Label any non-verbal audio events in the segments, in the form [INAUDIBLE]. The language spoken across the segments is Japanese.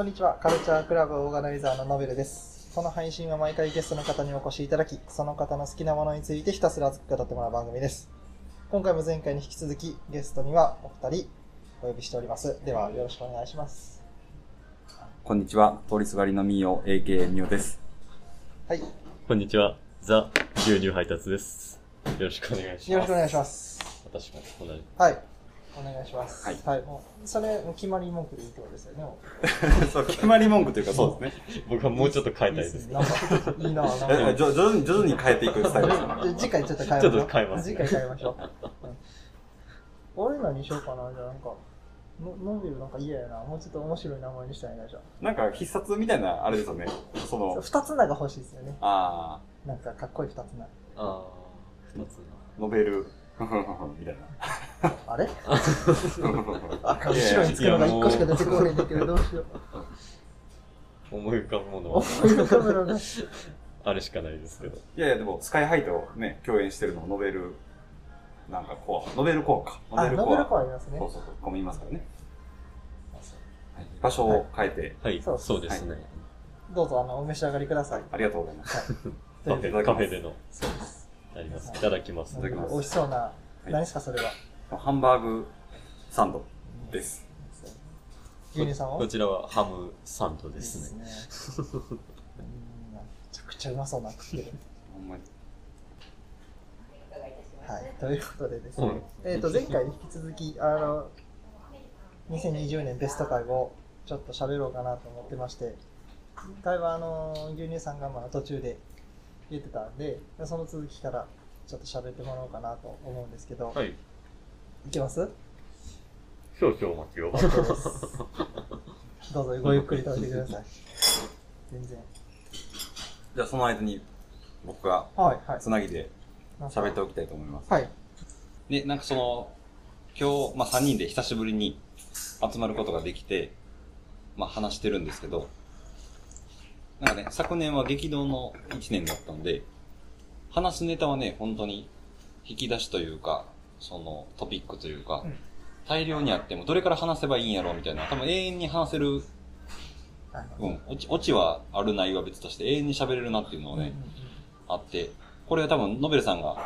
こんにちは。カルチャークラブオーガナイザーのノベルです。この配信は毎回ゲストの方にお越しいただき、その方の好きなものについてひたすら熱く語ってもらう番組です。今回も前回に引き続き、ゲストにはお二人お呼びしております。では、よろしくお願いします。こんにちは。通りすがりのみお、AKA みおです。はい。こんにちは。ザ・牛乳配達です。よろしくお願いします。よろしくお願いします。私も同じ。はい。お願いします。はいもう、それ、決まり文句でいいってことですよね。も [LAUGHS] そう、決まり文句というかそうですね。僕はもうちょっと変えうたいです。なんかいいなぁ、なんか。え徐々に、徐々に変えていくスタイルです次回ちょっと変えましょう。ちょっと変えます次回変えましょう。うん俺何しようかな、じゃあなんか、のノビルなんか嫌やな。もうちょっと面白い名前にしたいな、じゃなんか必殺みたいな、あれですよね。そあ。の、二つ名が欲しいですよね。あなんかかっこいい二つ名。ああ、二つー、ノベル、みたいな。あれ？後ろにつくのが一個しか出てこないんだけど、どうしよう。な。思い浮かぶもの思はい浮かぶのが。あれしかないですけど。いやいや、でも、スカイハイとね、共演してるのノベル、なんかコア。ノベルコアか。あ、ノベルコアありますねそ。うそうそう、子もいますからね。はい場所を変えて、はい、そうですね。どうぞ、あの、お召し上がりください。ありがとうございますカフェでの、そうです。あります。いただきます。いただきます美味しそうな、い何ですか、それは？ハンバーグサンドです。牛乳さんは？こちらはハムサンドですね。ね。うんめちゃくちゃうまそうな食ってる。ほんまに。はい。ということでですね。うんえっと、前回に引き続き、あの、2020年ベスト回をちょっと喋ろうかなと思ってまして、今回はあの、牛乳さんがまあ途中で言ってたんで、その続きからちょっと喋ってもらおうかなと思うんですけど、はい。いけます？少々お待ちを。[LAUGHS] どうぞごゆっくり食べてください。全然。じゃあその間に、僕がはい、はい。つなぎで喋っておきたいと思います。はい。で、なんかその、今日、まあ3人で久しぶりに集まることができて、まあ話してるんですけど、なんかね、昨年は激動の1年だったんで、話すネタはね、本当に引き出しというか、そのトピックというか、うん。大量にあってもどれから話せばいいんやろうみたいな、多分永遠に話せる、はい。うん、オチオチはある内容は別として永遠に喋れるなっていうのをね、あって、これは多分ノベルさんが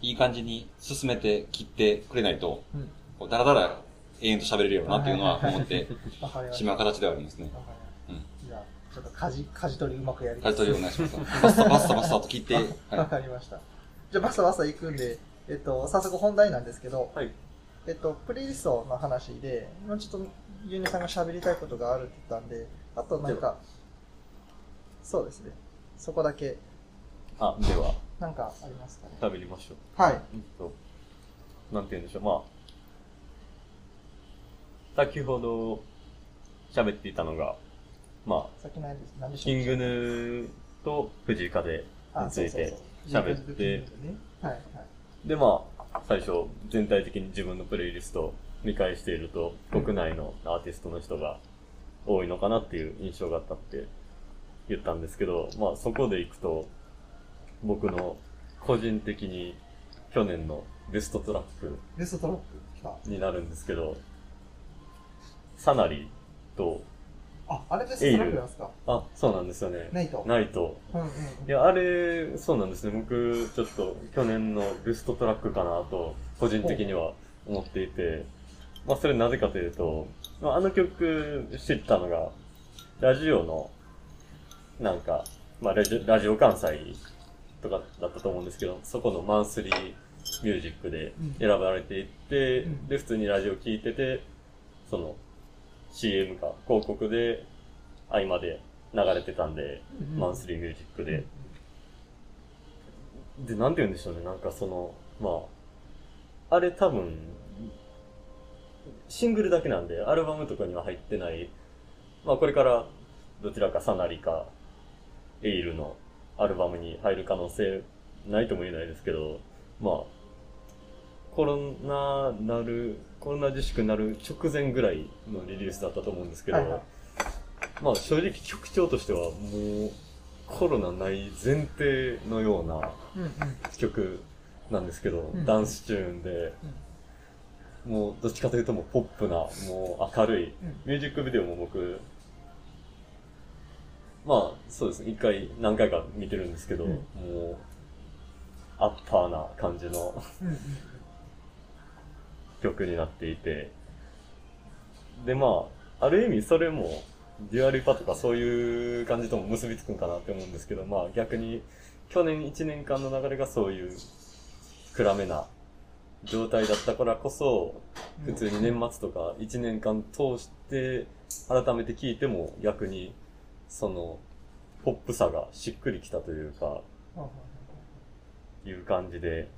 いい感じに進めて切ってくれないと、うん。こうダラダラ永遠と喋れるよなっていうのは思って、[LAUGHS] し締めは形ではありますねちょっと舵、舵取りうまくやります。舵取りお願いします。バッサバッサバッサと切って、わはかりました。じゃあ、バサバサ行くんで、えっと、早速本題なんですけど、はい。えっと、プレイリストの話で、もうちょっと、ユニさんが喋りたいことがあるって言ったんで、あとなんか、そうですね。そこだけ、あ、では、なんかありますかね？食べましょう。はい。うんと、なんて言うんでしょう、まあ、先ほど喋っていたのが、まあ、キングヌーと藤井風あについて喋って。で、まあ、最初、全体的に自分のプレイリストを見返していると、うん。国内のアーティストの人が多いのかなっていう印象があったって言ったんですけど、まあ、そこで行くと、僕の個人的に去年のベストトラックベストトラック来た。になるんですけど、サナリと、あ、あれですか？あ、そうなんですよね。ナイト。ナイト。うんうんうん。いや、あれ、そうなんですね。僕、ちょっと去年のベストトラックかなと、個人的には思っていて、まあ、それなぜかというと、まあ、あの曲知ったのが、ラジオの、なんか、まあラジ、ラジオ関西とかだったと思うんですけど、そこのマンスリーミュージックで選ばれていって、うんで、普通にラジオ聞いてて、その、CM か広告で合間で流れてたんで、うん。うんマンスリーミュージックで。で、なんて言うんでしょうね、なんかその、まあ、あれ多分、シングルだけなんで、アルバムとかには入ってない、まあこれから、どちらかサナリか、エイルのアルバムに入る可能性ないとも言えないですけど、まあ、コロナなる、コロナ自粛なる直前ぐらいのリリースだったと思うんですけど、はいはいまあ正直曲調としてはもうコロナない前提のようなうんうん。曲なんですけど、うん。ダンスチューンで、もうどっちかというともうポップな、もう明るい、うん。ミュージックビデオも僕まあ、そうですね。一回、何回か見てるんですけど、うん。もう、アッパーな感じのうんうん。曲になっていて、で、まあ、ある意味それも、デュアリパとかそういう感じとも結びつくんかなって思うんですけど、まあ逆に、去年1年間の流れがそういう暗めな状態だったからこそ、普通に年末とか1年間通して改めて聞いても逆にそのポップさがしっくりきたというかいう感じで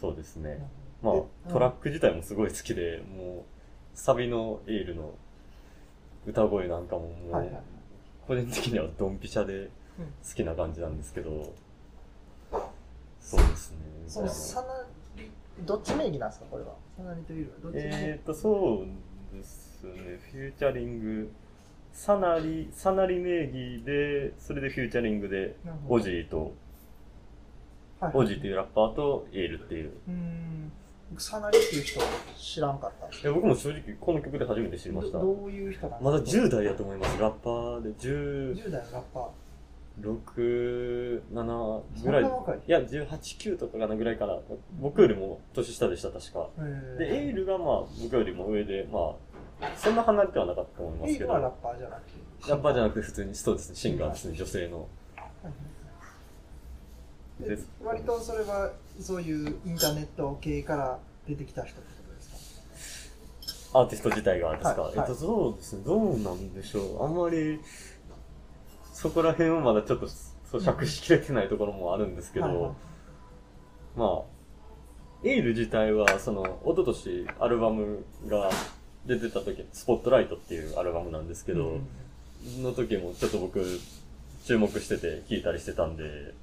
そうですね。うんまあえトラック自体もすごい好きでもうサビのエールの歌声なんかももはいうはい。個人的にはドンピシャでうん。好きな感じなんですけどそうですね。そのサナリどっち名義なんですかこれは？サナリというよりは？どっちえーと、そうですね。フューチャリング、サナリ、サナリ名義で、それでフューチャリングで、オジーと、はいオジーというラッパーとエールっていう。うーん僕サナリっていう人知らんかったいや僕も正直この曲で初めて知りました。どどういう人なん？まだ10代やと思います。ラッパーで10、10代のラッパ6、7ーぐらい。そんな若い？いや、18、9とかかなぐらいかな。僕よりも年下でした、確か。へで、エールがまあ、僕よりも上で、まあ、そんな離れてはなかったと思いますけど。エイルはラッパーじゃなくて？ラッパーじゃなくて普通にそうですね、シンガーですね、女性の。で割とそれはそういうインターネット系から出てきた人ってことですか？アーティスト自体がですか、はいえっと、そうですね、どうなんでしょう。あんまり、そこら辺はまだちょっと、そう、釈しきれてないところもあるんですけど、はいはい。まあ、エール自体は、その、一昨年アルバムが出てた時、スポットライトっていうアルバムなんですけど、うんの時もちょっと僕、注目してて聴いたりしてたんで、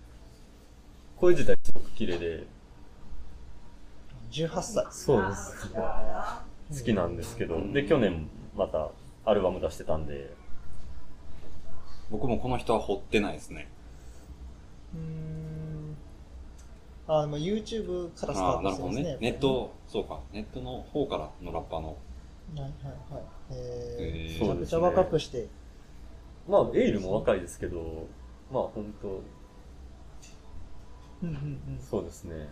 声自体すごく綺麗で、18歳。そうです。好きなんですけど、で、去年またアルバム出してたんで、僕もこの人は掘ってないですね。うーん。あでも YouTube からスタああ、ーなるほどトしてますね。ね。ネット、そうか、ネットの方からのラッパーの。はいはいはい。えー、へー。めちゃくちゃ若くして。まあ、エイルも若いですけど、まあ本当うんうんうん。そうですね、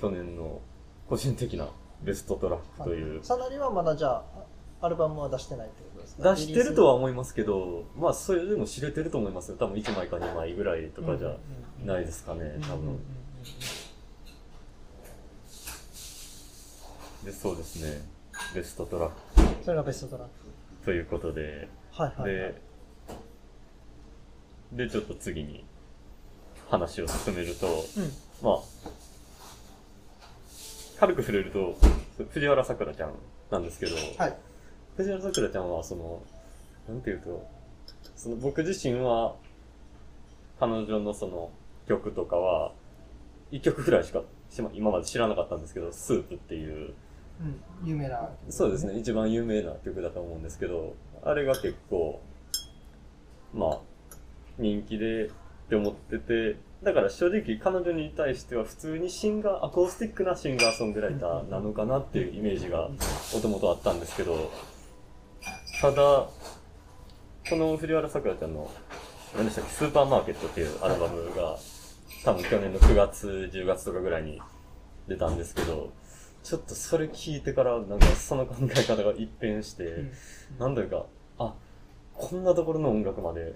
去年の個人的なベストトラックという、サナリはまだじゃあアルバムは出してないってことですか？出してるとは思いますけど、まあそれでも知れてると思いますよ。多分1枚か2枚ぐらいとかじゃないですかね、多分。で、そうですね、ベストトラッそれがベストトラックク。ということで、はいはいはい。で、で、ちょっと次に話を進めると、うん。まあ、軽く触れると、藤原さくらちゃんなんですけど、はい。藤原さくらちゃんは、その、なんていうと、その僕自身は、彼女のその曲とかは、一曲ぐらいしか今まで知らなかったんですけど、スープっていう、うん。有名なそうですね、一番有名な曲だと思うんですけど、あれが結構、まあ、人気でって思ってて、だから正直彼女に対しては普通にシンガー、アコースティックなシンガーソングライターなのかなっていうイメージがもともとあったんですけど、ただ、この藤原さくらちゃんの、何でしたっけ、スーパーマーケットっていうアルバムが、多分去年の9月、10月とかぐらいに出たんですけど、ちょっとそれ聞いてから、なんかその考え方が一変して、うん。なんというか、あ、こんなところの音楽まで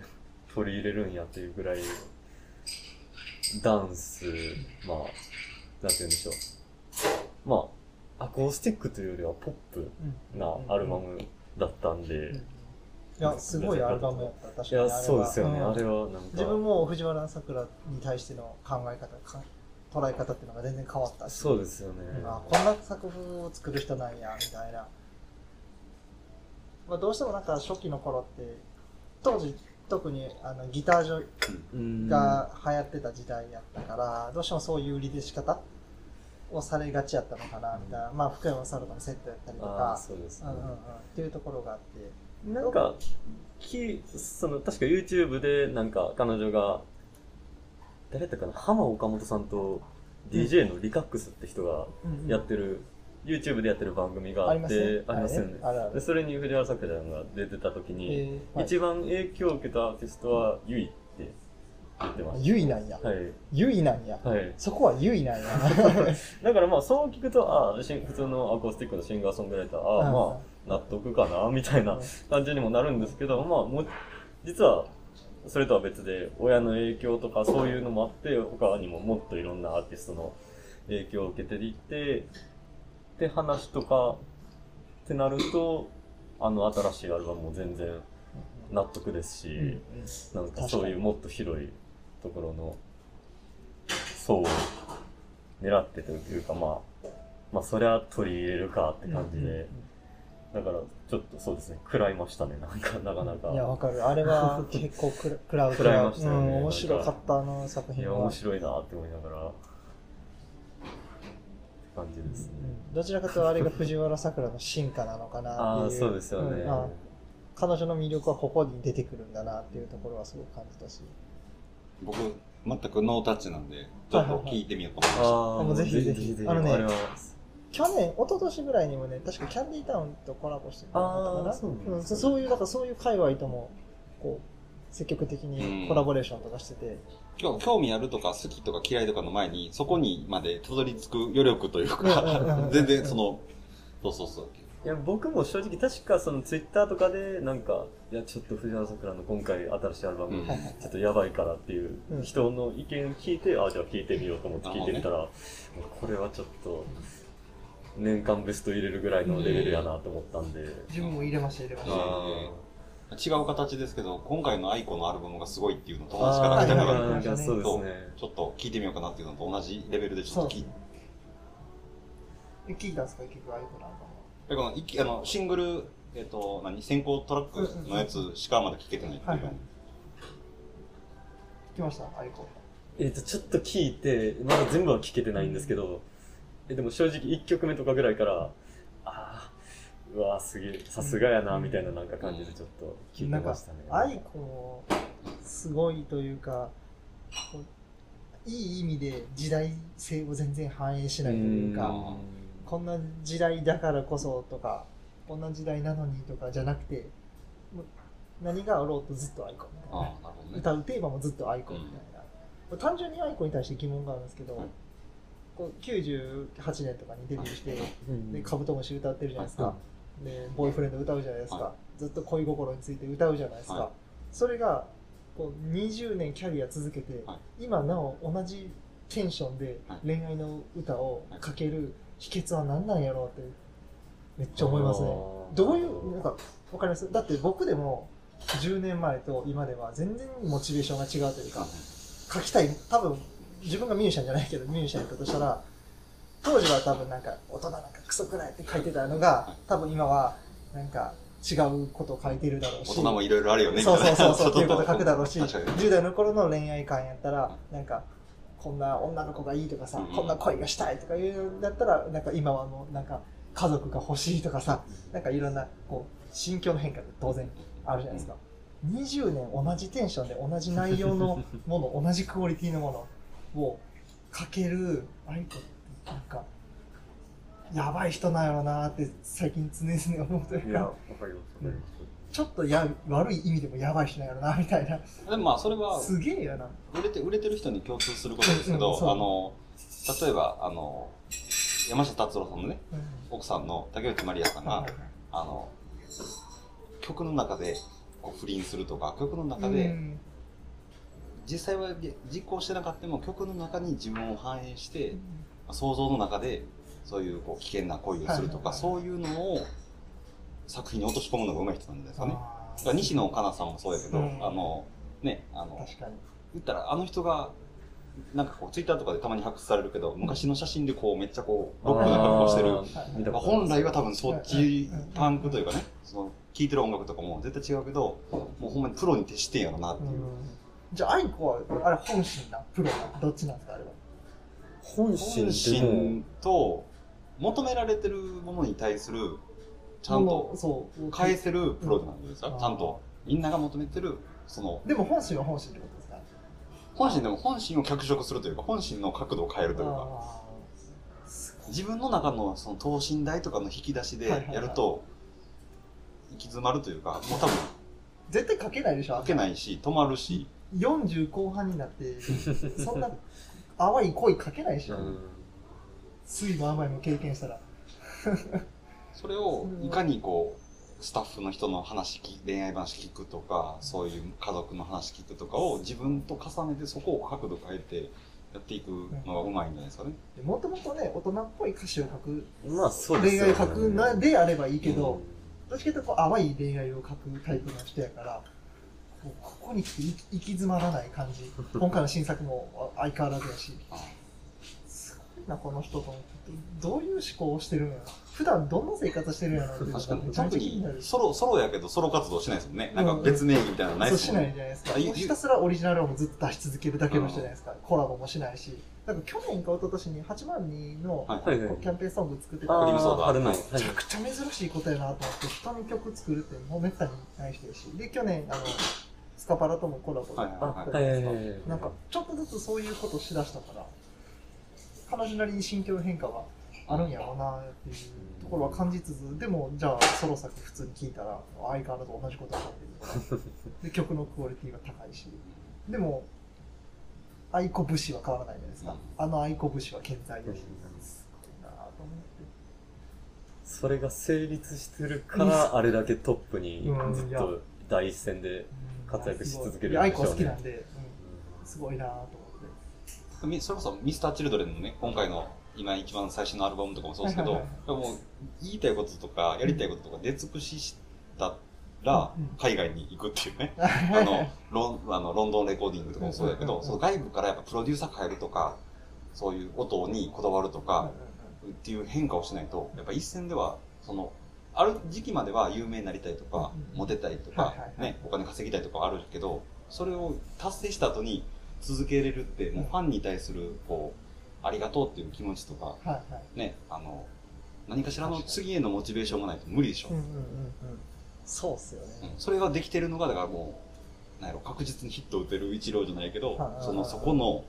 取り入れるんやっていうぐらい、ダンス、まあ、なんて言うんでしょう。まあ、アコースティックというよりはポップうん。なアルバムだったんで、うん。いやすごいアルバムやった確かに。いや、そうですよね。ん。あれはなんか、自分も藤原さくらに対しての考え方か捉え方っていうのが全然変わったし。そうですよね。あこんな作風を作る人なんやみたいな、まあ、どうしてもなんか初期の頃って当時特にあのギター上うん。が流行ってた時代やったから、どうしてもそういう売り出し方をされがちやったのかなみたいな、まあ福山雅治のセットやったりとあか。あ、そうですね。うん。うんうん、っていうところがあって。なんか、き、その、確か YouTube で、なんか、彼女が、誰だったかな？浜岡本さんと DJ のリカックスって人がやってる YouTube でやってる番組があって、ありますよね。で、それに藤原さくらが出てた時えに、一番影響を受けたアーティストは、ゆいって言ってましゆいなんやた。はい。ゆいなんやはい。そこはゆいなんや [LAUGHS] だからまあ、そう聞くと、あ普通のアコースティックのシンガーソングライター、ああ、まあ、納得かな、みたいな感じにもなるんですけど、まあ、もう、実は、それとは別で、親の影響とかそういうのもあって、他にももっといろんなアーティストの影響を受けていって、って話とか、ってなると、あの新しいアルバムも全然納得ですし、うんうんなんかそういうもっと広いところの層を狙ってというか、まあ、まあそりゃ取り入れるかって感じで、だからちょっとそうですね、食らいましたね、なんかなかなか。いや、わかる。あれは [LAUGHS] 結構食らう食らいましたよねうん、面白かった、あの作いや、品は。面白いなって思いながら、感じですね。うん。どちらかというとあれが藤原さくらの進化なのかなっていう。[LAUGHS] ああ、そうですよね。ん。あ彼女の魅力はここに出てくるんだなっていうところはすごく感じたし。僕、全くノータッチなんで、ちょっと聞いてみようと。思いましああ、もうぜひぜひあのね去年、一昨年ぐらいにもね、確かキャンディータウンとコラボしてるのかな。そうね。うんそそういう、だからそういう界隈とも、こう、積極的にコラボレーションとかしてて、興味あるとか好きとか嫌いとかの前に、そこにまでたどり着く余力というか全然その、そうそうそう。いや、僕も正直確かそのツイッターとかでなんか、いや、ちょっと藤原さくらの今回新しいアルバム、うんちょっとやばいからっていううん人の意見聞いて、あ、じゃあ聞いてみようと思って聞いてみたら、これはちょっと、年間ベスト入れるぐらいのレベルやなと思ったんで。自分も入れました、入れました。あ違う形ですけど、今回の aiko のアルバムがすごいっていうのと友達から来たから。ちょっと聞いてみようかなっていうのと同じレベルでちょっと聞いて。え聞いたんですか、結局、 aiko なんかも。でこのあのシングル、えっと、何？先行トラックのやつしかまだ聞けてないっていうはいはい聞きました、 aiko。えっ、と、ちょっと聞いて、まだ全部は聞けてないんですけど、え、でも正直1曲目とかぐらいから、うわすげえ、さすがやな、みたいななんか感じでちょっと聞いてましたね。、 aiko も、すごいというか、いい意味で時代性を全然反映しないというか、んこんな時代だからこそとか、こんな時代なのにとかじゃなくて、何があろうとずっとアイコンみたいな。ね。歌うテーマもずっとアイコンみたいな。これ単純にアイコンに対して疑問があるんですけど、はいこう98年とかにデビューして、うんでカブトムシ歌ってるじゃないですか、はでボーイフレンド歌うじゃないですか、はずっと恋心について歌うじゃないですか、はい。それがこう20年キャリア続けて、は今なお同じテンションではい。恋愛の歌をかける秘訣は何なんやろうってめっちゃ思いますね。どういうなんかわかります？だって僕でも10年前と今では全然モチベーションが違うというか書きたい。多分自分がミュージシャンじゃないけどミュージシャンやったとしたら当時は多分なんか大人なんかクソくらいって書いてたのが多分今はなんか違うことを書いてるだろうし。大人もいろいろあるよね、みそうたいな。そうそうそうっていうこと書くだろうし。確かに。10代の頃の恋愛観やったらなんかこんな女の子がいいとかさ、うん。こんな恋がしたいとかいうのだったらなんか今はもうなんか家族が欲しいとかさなんかいろんなこう心境の変化って当然あるじゃないですか、20年同じテンションで同じ内容のもの同じクオリティのものをかける aiko ってなんかやばい人なんやろなって最近常々思うといういや、かわかります、わかります。ちょっとや悪い意味でもやばい人なんやろなみたいな。でもまあ、それは、すげえよな。売れて、売れてる人に共通することですけど、うんあの、例えば、あの、山下達郎さんのね、うん。奥さんの竹内まりやさんがはい、あの、曲の中でこう不倫するとか、曲の中うで、ん。実際は実行してなかったも曲の中に自分を反映して、想像の中でそういうこう危険な行為をするとか、はい。はいはいそういうのを作品に落とし込むのが上手い人なんですかね。から西野カナさんもそうやけど、うん。あの、ね、あの、確かに。言ったらあの人が、なんかこうツイッターとかでたまに発掘されるけど、昔の写真でこうめっちゃこう、ロックな格好してる。本来は多分そっちパンクというかね、その聴いてる音楽とかも絶対違うけど、もうほんまにプロに徹してんやろなっていう。じゃあ愛子はあれ本心なプロなどっちなんですかあれは本本心と求められてるものに対するちゃんとそう返せるプロなんですか、うん。ちゃんと。みんなが求めてるそのでも本心は本心ってことですか？本心でも本心を脚色するというか本心の角度を変えるというか。自分の中のその等身大とかの引き出しでやると、行き詰まるというか、もう多分絶対書けないでしょ書けないし、止まるし、40後半になってそんな淡い恋書けないでしょ、うん。酸いも甘いも経験したら。[LAUGHS] それをいかにこう、スタッフの人の話聞、恋愛話聞くとか、そういう家族の話聞くとかを自分と重ねてそこを角度変えてやっていくのがうまいんじゃないですかね。もともとね大人っぽい歌詞を書くまあそうですよね。恋愛書くなであればいいけど、うん。どっちかというとこう淡い恋愛を書くタイプの人やからこうここに来て行き行き詰まらない感じ。今回の新作も相変わらずやし。すごいなこの人と思って。どういう思考をしてるんやろ普段どんな生活してるんやろっていうの確かめちゃめち特にゃ気になるソロ、ソロやけどソロ活動しないですもんね。なんか別名義みたいなのないそうしですもんね。ないじゃないですか。ひたすらオリジナルをずっと出し続けるだけの人じゃないですか、コラボもしないし。なんか去年か一昨年に8万人のはい。はいはいキャンペーンソング作ってた。あクリームソーダー春の、はいめちゃくちゃ珍しいことやなと思って人に曲作るってもうめったにない人やし。で去年あのスカパラともコラボはいはいあはいはいはいはい。はいなんかちょっとずつそういうことしだしたから彼女なりに心境変化があるんやろうなっていうところは感じつつでもじゃあソロ作普通に聴いたら相変わらず同じことになってるから。で曲のクオリティが高いし。でも愛子節は変わらないじゃないですか、あの愛子節は健在だし、すごいなと思って。それが成立してるから、あれだけトップにうんずっと第一線で、活躍し続けるんでしょうね。いや愛子好きなんで、うん、すごいなと思って。みそれこそミスターチルドレンのね、今回の今一番最新のアルバムとかもそうですけど、はいはいもう言いたいこととかやりたいこととか出尽くししたらうん海外に行くっていうね。あ [LAUGHS] あのロンあのロンドンレコーディングとかもそうだけど、その外部からやっぱプロデューサー変えるとか、そういう音にこだわるとかっていう変化をしないと、やっぱ一線では、その、ある時期までは有名になりたいとかモテたいとかね、お金稼ぎたいとかあるけど、それを達成した後に続けれるって、もうファンに対する、こう、ありがとうっていう気持ちとか、ね、あの、何かしらの次へのモチベーションがないと無理でしょそうっすよね、うん。それができてるのが、だからもう、なんやろ、確実にヒットを打てる一郎じゃないけどその、そこの、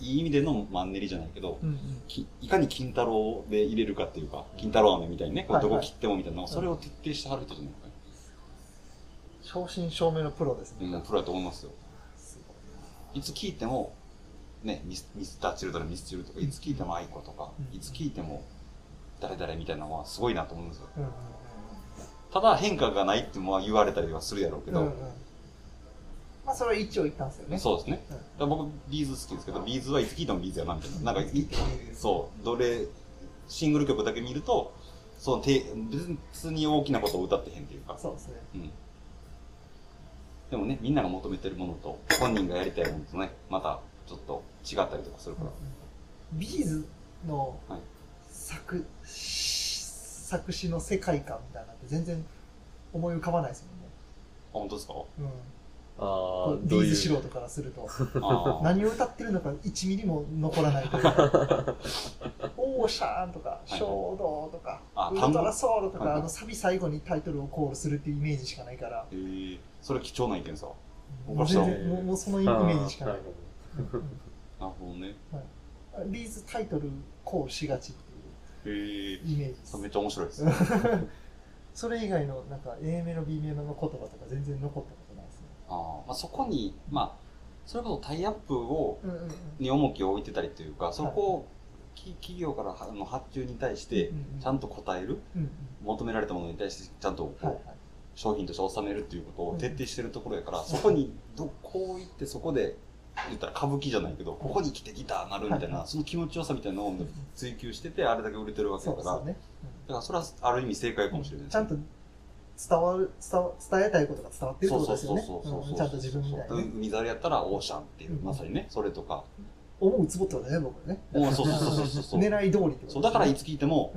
いい意味でのマンネリじゃないけど、うんうん。きいかに金太郎で入れるかっていうか、金太郎飴みたいにね、こうはいはい。どこ切ってもみたいなのを、それを徹底してはる人じゃないか正真正銘のプロですね、な。うん、プロだと思いますよ。すごいいつ聞いても、ね、ミスミスターチルドレン、ミスチルとか、いつ聞いても愛子とかう、ん。いつ聞いても誰々みたいなのはすごいなと思うんですよ。うんうんただ変化がないっても言われたりはするやろうけど、うんうんまあそれは一応言ったんですよね。そうですね。うん。僕、 B'z 好きですけど、 B'z はいつ聞いても B'z やな、みたいな。なんかい、そう、どれ、シングル曲だけ見ると、そのて別に大きなことを歌ってへんっていうか、そうですね。うん。でもね、みんなが求めてるものと、本人がやりたいものとね、またちょっと違ったりとかするから。 B'z のはい。作,、作詞の世界観みたいなのって全然思い浮かばないですあ、本当ですか？うん、あ。ビーズ素人からすると [LAUGHS] 何を歌ってるのか1ミリも残らないという。かオーシャーンとかい。衝動とかあウルトラソウルとはいはい。かあのサビ最後にタイトルをコールするっていうイメージしかないから。えー、それ貴重な意見さ。もう全然もうそのイメージしかない。なるほどうん。なるほどね。ビーズタイトルコールしがちってえー、いうイメージです。それめっちゃ面白いです。[LAUGHS] それ以外のなんか A メロ B メロの言葉とか全然残ったことないあーまあ、そこに、まあ、それこそタイアップを、うんうんうん。に重きを置いてたりというか、そこを、き企業からの発注に対してちゃんと答える、うんうん。求められたものに対して、ちゃんと商品として収めるっていうことを徹底してるところやから、んそこにどこう行ってそこで言ったら歌舞伎じゃないけど、ここに来てギターなるみたいな、[LAUGHS] その気持ちよさみたいなのを追求してて、あれだけ売れてるわけだから、だからそれはある意味正解かもしれないうん。ちゃんと伝わる伝わ伝えたいことが伝わってるってことですよね。ちゃんと自分みたい海猿やったらオーシャンっていう、うん。まさにね、それとか。思うツボってことだね僕ね。おそうそうそうそうそう。狙い通りってことそう、だからいつ聞いても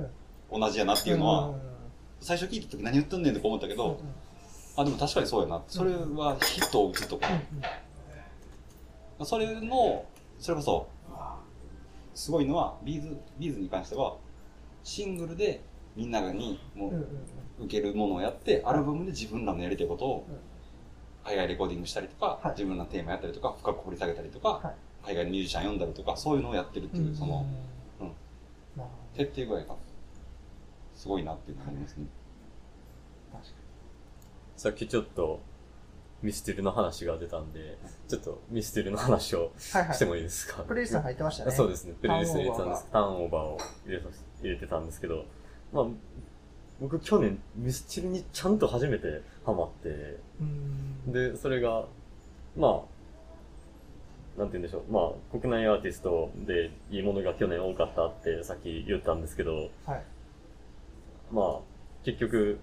同じやなっていうのは、最初聞いた時何言ってんねんとか思ったけど、あ、でも確かにそうやな。それはヒットを打つとか、それの、それこそ、すごいのは、 B'z、B'z に関しては、シングルでみんなにもう受けるものをやって、アルバムで自分らのやりたいことをうん。海外レコーディングしたりとか、はい。自分らのテーマやったりとか、深く掘り下げたりとか、はい。海外のミュージシャン呼んだりとか、そういうのをやってるっていう、その、まあ徹底具合がすごいなっていうのがありますね。確かさっきちょっと、ミステルの話が出たんで、ちょっとミステルの話をにはいはい。してもいいですか、プレイリストに入ってましたね。そうですね。プレイリストに入れてたんです。タターンオーバーを入れてたんですけど、まあ、僕去年ミスチルにちゃんと初めてハマって、で、それが、まあ、なんて言うんでしょう。まあ、国内アーティストでいいものが去年多かったってさっき言ったんですけど、はい。まあ、結局、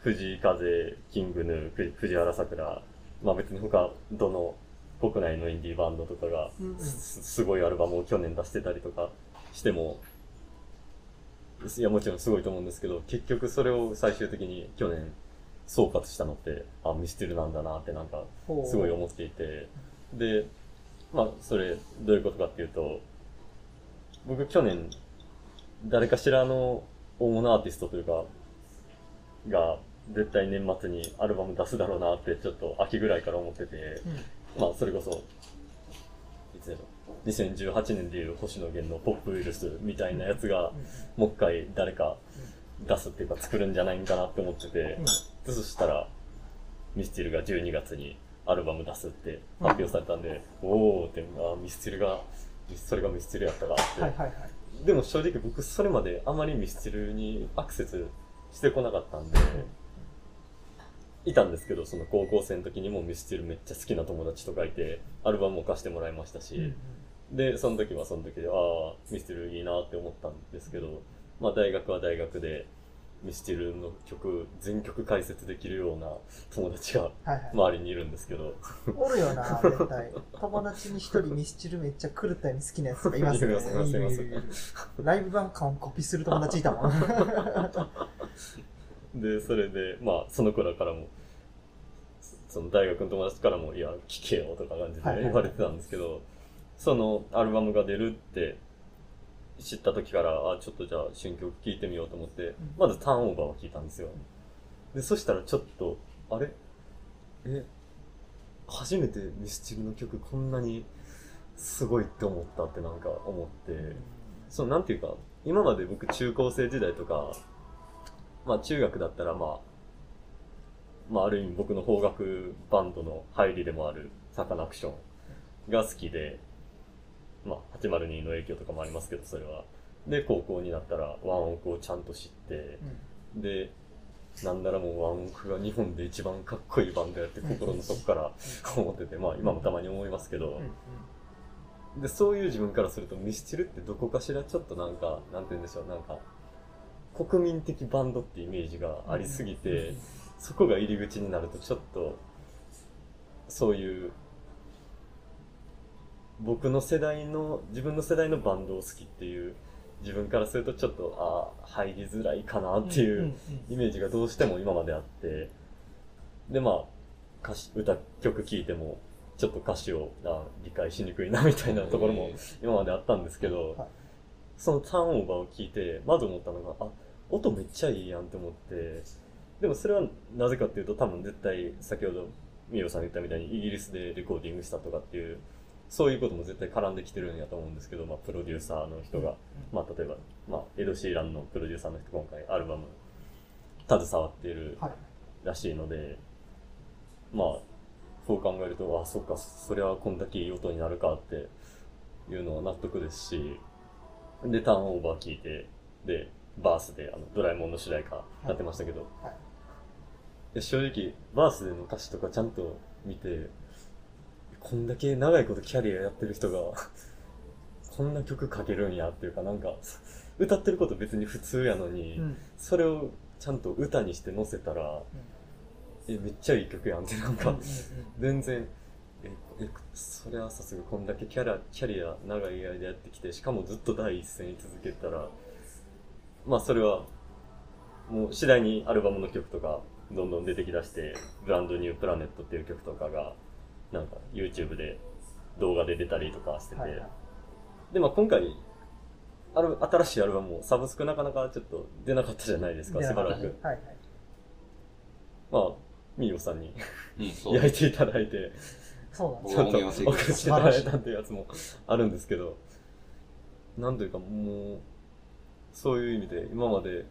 藤井風、キングヌー、ふ藤原さくら、まあ別に他、どの国内のインディーバンドとかが、すすごいアルバムを去年出してたりとかしても、いや、もちろんすごいと思うんですけど、結局それを最終的に去年総括したのって、あ、ミステルなんだなってなんか、すごい思っていて、で、まあ、それ、どういうことかっていうと、僕去年、誰かしらの大物アーティストというか、が、絶対年末にアルバム出すだろうなって、ちょっと秋ぐらいから思ってて、うん。まあ、それこそ、2018年でいう星野源のポップウイルスみたいなやつが、もう一回誰か出すっていうか作るんじゃないんかなって思ってて、でそしたら、ミスチルが12月にアルバム出すって発表されたんで、おーって、あミスチルが、それがミスチルやったかって。はいはいはい。でも正直僕それまであまりミスチルにアクセスしてこなかったんで、いたんですけど、その高校生の時にもミスチルめっちゃ好きな友達とかいて、アルバムも貸してもらいましたし、で、その時はその時で、ああ、ミスチルいいなって思ったんですけど、まあ大学は大学で、ミスチルの曲、全曲解説できるような友達がはいはい周りにいるんですけど、おるよな、[LAUGHS] 絶対。友達に一人ミスチルめっちゃ狂ったように好きなやつとかいますよね。いますいますライブ版完コピする友達いたもん。[LAUGHS] で、それで、まあ、その頃からも、その大学の友達からも、いや、聴けよとか感じで言われてたんですけど、そのアルバムが出るって知った時から、あ、ちょっとじゃあ新曲聴いてみようと思って、まずターンオーバーを聴いたんですよ。で、そしたらちょっと、あれ？え、初めてミスチルの曲こんなにすごいって思ったってなんか思って、そう、なんていうか、今まで僕中高生時代とか、まあ中学だったらまあ、まあある意味僕の邦楽バンドの入りでもあるサカナクションが好きで、まあ802の影響とかもありますけど、それは。で、高校になったらワンオクをちゃんと知って、で、なんならもうワンオクが日本で一番かっこいいバンドやって心の底から思ってて、まあ今もたまに思いますけど、で、そういう自分からするとミスチルってどこかしらちょっとなんか、なんて言うんでしょう、なんか、国民的バンドってイメージがありすぎて、そこが入り口になるとちょっと、そういう、僕の世代の、自分の世代のバンドを好きっていう、自分からするとちょっと、ああ、入りづらいかなっていうイメージがどうしても今まであって、で、まあ、歌詞、歌、曲聴いても、ちょっと歌詞をあ理解しにくいなみたいなところも今まであったんですけど、はい。そのターンオーバーを聞いて、まず思ったのが、あ、音めっちゃいいやんって思って、でもそれはなぜかっていうと多分絶対先ほどミオさんが言ったみたいにイギリスでレコーディングしたとかっていう、そういうことも絶対絡んできてるんやと思うんですけど、まあプロデューサーの人が、まあ例えば、まあエド・シーランのプロデューサーの人今回アルバム携わっているはい。らしいので、まあ、そう考えると、あ、そっか、そりゃこんだけいい音になるかっていうのは納得ですし、で、ターンオーバー聞いて、で、バースであのドラえもんの主題歌やってましたけど、はい。で正直、バースでの歌詞とかちゃんと見て、こんだけ長いことキャリアやってる人が、[LAUGHS] こんな曲書けるんやっていうかなんか、歌ってること別に普通やのに、うん。それをちゃんと歌にして載せたら、え、めっちゃいい曲やんってなんか、全然、え、え、それはさすがこんだけキャラ、キャリア長い間やってきて、しかもずっと第一線に続けたら、まあそれは、もう次第にアルバムの曲とか、どんどん出てきだして、ブランドニュープラネットっていう曲とかが、なんか YouTube で動画で出たりとかしてて、はいはいで、まあ今回、ある新しいアルバムもサブスクなかなかちょっと出なかったじゃないですか、しばらく。はいはい。まあ、ミーオさんに。[LAUGHS] 焼いていただいて、そうなんですちょっと送っていただいたっていうやつもあるんですけど、なんというかもう、そういう意味で今まで、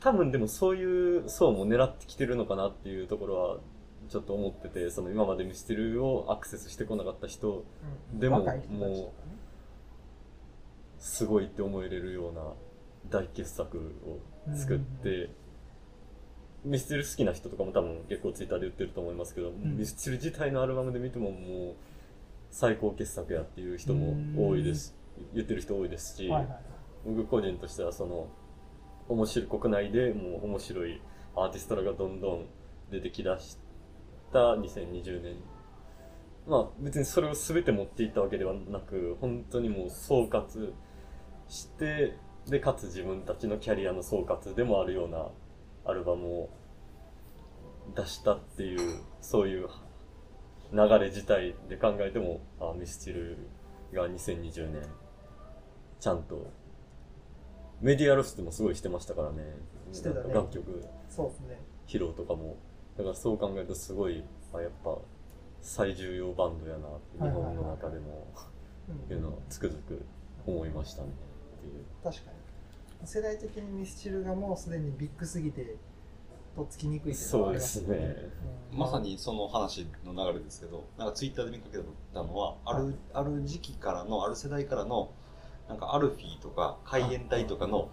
多分でもそういう層も狙ってきてるのかなっていうところは、ちょっと思ってて、その今までミスチルをアクセスしてこなかった人、うん。でももすごいって思えれるような大傑作を作って、ミスチル好きな人とかも多分結構ツイッターで言ってると思いますけど、ん。ミスチル自体のアルバムで見てももう最高傑作やっていう人も多いです、言ってる人多いですし、はいはいはい僕個人としてはその面白い国内でもう面白いアーティストらがどんどん出てきだした2020年。まあ別にそれを全て持っていったわけではなく本当にもう総括してでかつ自分たちのキャリアの総括でもあるようなアルバムを出したっていうそういう流れ自体で考えてもあミスチルが2020年ちゃんとメディア露出もすごいしてましたからね。してたね。楽曲。そうですね。披露とかも。だからそう考えるとすごいあやっぱ最重要バンドやなって日本の中でもうんいうのをつくづく思いましたね。っていう。確かに。世代的にミスチルがもうすでにビッグすぎてとっつきにくいっていうのはありますよそうですうん。まさにその話の流れですけど、なんかツイッターで見かけたのは、ある、ある時期からの、ある世代からの、なんかアルフィーとか海援隊とかの、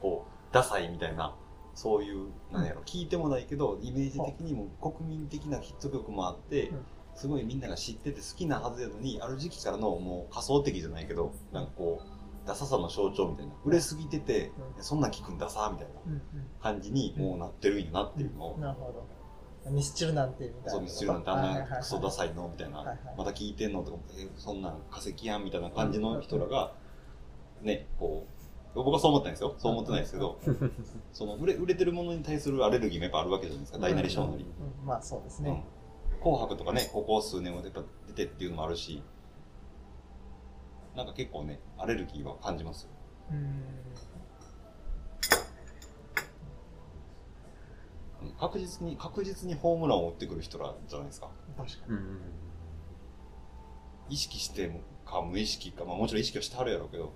こう、ダサいみたいな、そういう、なんやろ、聞いてもないけど、イメージ的にも国民的なヒット曲もあってうん、すごいみんなが知ってて好きなはずやのに、ある時期からのもう仮想的じゃないけど、なんかこう、ダサさの象徴みたいな、売れすぎてて、うん。そんなん聞くんダサみたいなうん感じにもうなってるんやなっていうのをうん、なるほど。ミスチルなんてみたいなそう、ミスチルなんてあんなクソダサいのみたいな、はいはい。また聞いてんのとか、えそんなん化石やんみたいな感じの人らが、ね、こう、僕はそう思ったんですよ。そう思ってないですけど、[LAUGHS] その売れ売れてるものに対するアレルギーもやっぱあるわけじゃないですか。大なり小なり。うんまあそうですうんね、紅白とかね、ここ数年はやっぱ出てっていうのもあるし、なんか結構ね、アレルギーは感じますよ。うんうん確実に、確実にホームランを打ってくる人らじゃないですか。確かうん意識してか無意識か、まあもちろん意識はしてはるやろうけど、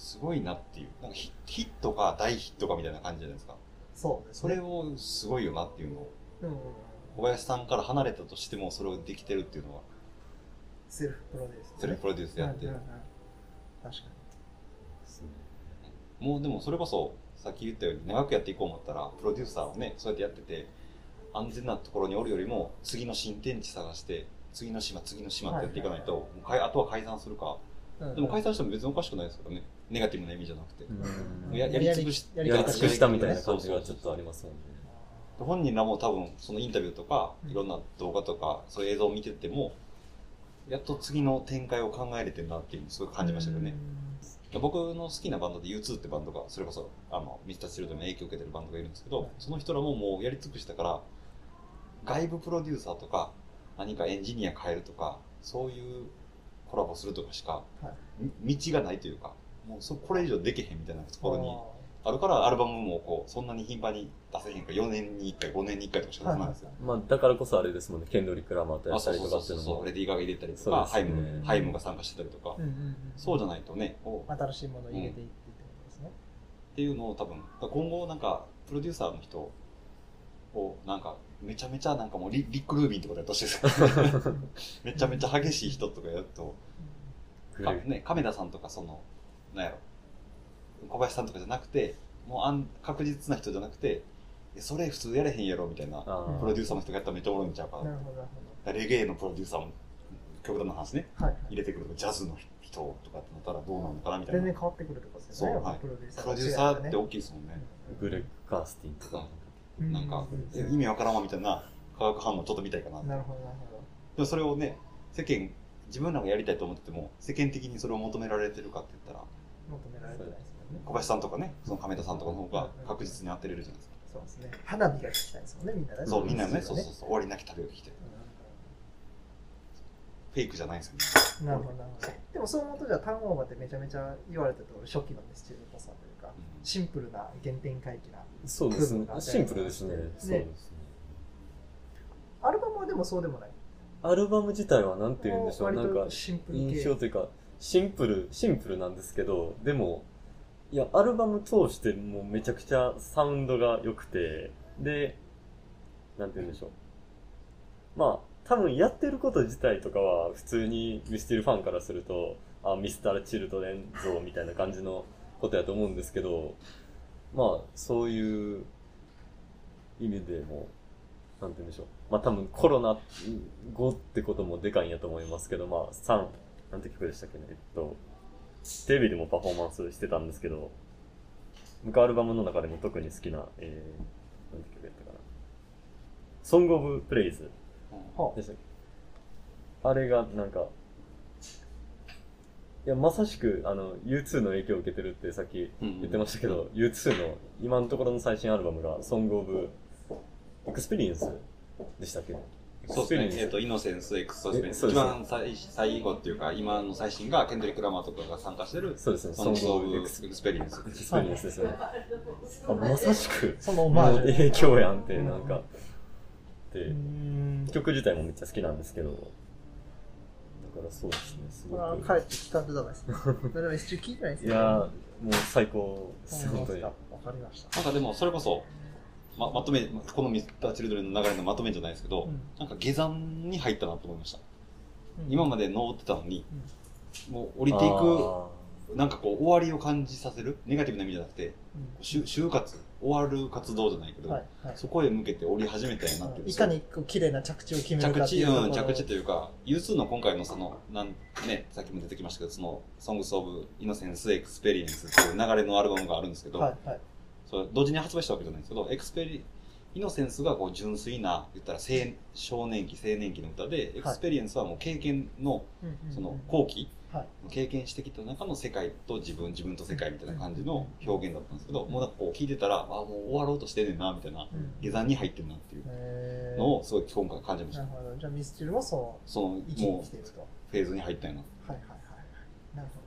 すごいなっていう。なんかヒヒットか大ヒットかみたいな感じじゃないですか。そうですね。それをすごいよなっていうのを、うんうんうん。小林さんから離れたとしてもそれをできてるっていうのは、セルフプロデュース、セルフプロデュースでやって。うんうんうん。確かですね。もうでもそれこそ、さっき言ったように長くやっていこう思ったら、プロデューサーをね、そうやってやってて、安全なところにおるよりも、次の新天地探して、次の島、次の島ってやっていかないと、もうかいあとは解散するか。でも解散しても別におかしくないですからね。ネガティブな意味じゃなくて。うん。ややり尽くしややり尽くしたみたいな。感じがちょっとありますもんね本人らも多分そのインタビューとかうんいろんな動画とかそういう映像を見ててもやっと次の展開を考えれてるなっていうのをすごい感じましたけどね、僕の好きなバンドで U2 ってバンドがそれこそあのミスターチルドに影響を受けてるバンドがいるんですけどその人らももうやり尽くしたから外部プロデューサーとか何かエンジニア変えるとかそういうコラボするとかしか道がないというかもうそこれ以上できへんみたいなところにあるからアルバムもこうそんなに頻繁に出せへんから4年に1回5年に1回とかしか出さないんですよ、まあだからこそあれですもんね。ケンドリック・ラマーとやあったそうそうそうりとかっていうのも。そうレディー・ガガ入れたりとそうか、ね。ハイムハイムが参加してたりとか、うんうんうん、そうじゃないとねこう新しいものを入れていってってことですね、っていうのを多分今後なんかプロデューサーの人をなんかめちゃめちゃなんかもうリック・ルービンとかでやってほしいです。[LAUGHS] めちゃめちゃ激しい人とかやるとかね亀田さんとかそのなんやろ。小林さんとかじゃなくてもうあん確実な人じゃなくてえそれ普通やれへんやろみたいなプロデューサーの人がやったらめっちゃおもろいんちゃうかレゲエのプロデューサーも極端な話ねどはいはい。入れてくるとかジャズの人とかってなったらどうなのかなみたいな。全然変わってくるとこですよねやっぱそうはい。プロデューサープロデューサーって大きいですもんね、グレッグ・カースティンとかうん。なんか、うん。え意味わからんわみたいな化学反応ちょっと見たいかな。なるほどなるほでもそれをね世間自分らがやりたいと思ってても世間的にそれを求められてるかって言ったらど求められてないですもんね。小林さんとかねその亀田さんとかの方が確実に当てれるじゃないですか、そうですね。花火が聞きたいですもんねみんなね。そうみんなねね。そうそうそう終わりなき旅を聞いてフェイクじゃないんですよね。なるほどなるほど。でもそう思うとじゃあターンオーバーってめちゃめちゃ言われた通り初期のミスチルっぽさというかうん。シンプルな原点回帰なそうですね。シンプルですね。そうですね。アルバムはでもそうでもない？アルバム自体はなんて言うんでしょう、なんか、印象というか、シンプル、シンプルなんですけど、でも、いや、アルバム通してもうめちゃくちゃサウンドが良くて、で、なんて言うんでしょう。まあ、多分やってること自体とかは普通にミスティルファンからすると、あ、ミスター・チルドレン像みたいな感じのことやと思うんですけど、まあ、そういう意味でも、なんて言うんでしょう。まあ多分コロナ後ってこともでかいんやと思いますけど、まあ3、なんて曲でしたっけね？えっと、テレビでもパフォーマンスしてたんですけど、僕アルバムの中でも特に好きな、えー、なんて曲やったかな？ソングオブプレイズはでしたっけ？あれがなんか、いや、まさしく、あの、U2 の影響を受けてるってさっき言ってましたけど、U2 の今のところの最新アルバムが、ソングオブエクスペリエンスでしたっけそうですね。えっ、Experience と、イノセンス、エクストスペンス。一番最最後っていうか、今の最新が、ケンドリック・ラマーとかが参加してる、そうですね、ソング・オブ・エエクスクスエクスペリエンス。エクスペリエンスですね。あまさしく、そのオマージュもう影響やんって、なんか、で曲自体もめっちゃ好きなんですけど、だからそうですね、すごまあく。帰ってきたんでだめですね。[LAUGHS] でも一応聞いてないですいやー、もう最高です、本本当に。わかりました。なんかでも、それこそ、ま、まとめ、このミスター・チルドレンの流れのまとめじゃないですけど、うん。なんか下山に入ったなと思いました。うん。今まで登ってたのに、もう降りていあく、なんかこう、終わりを感じさせる、ネガティブな意味じゃなくて、うん。就就活、終わる活動じゃないけど、はいはい。そこへ向けて降り始めたんやなっていう。い。かにこう綺麗な着地を決めるか着地、っていうところうん、着地というか、U2 の今回のその、なん、ね、さっきも出てきましたけど、その、Songs of Innocence Experience っていう流れのアルバムがあるんですけど、はいはいそれ同時に発売したわけじゃないんですけど、 Experi、Innocence がこう純粋な、言ったら青少年期、青年期の歌で、 Experience はもう経験の、その後期、はい。経験してきた中の世界と自分、自分と世界みたいな感じの表現だったんですけど、もうなんかこう聞いてたら、あ、もう終わろうとしてんねんな、みたいな、うん。下山に入ってるなっていうのをすごい今回感じました。なる。ほど。じゃあミスチルもそのその、もうフェーズに入ったような。はいはいはい。はいなるほ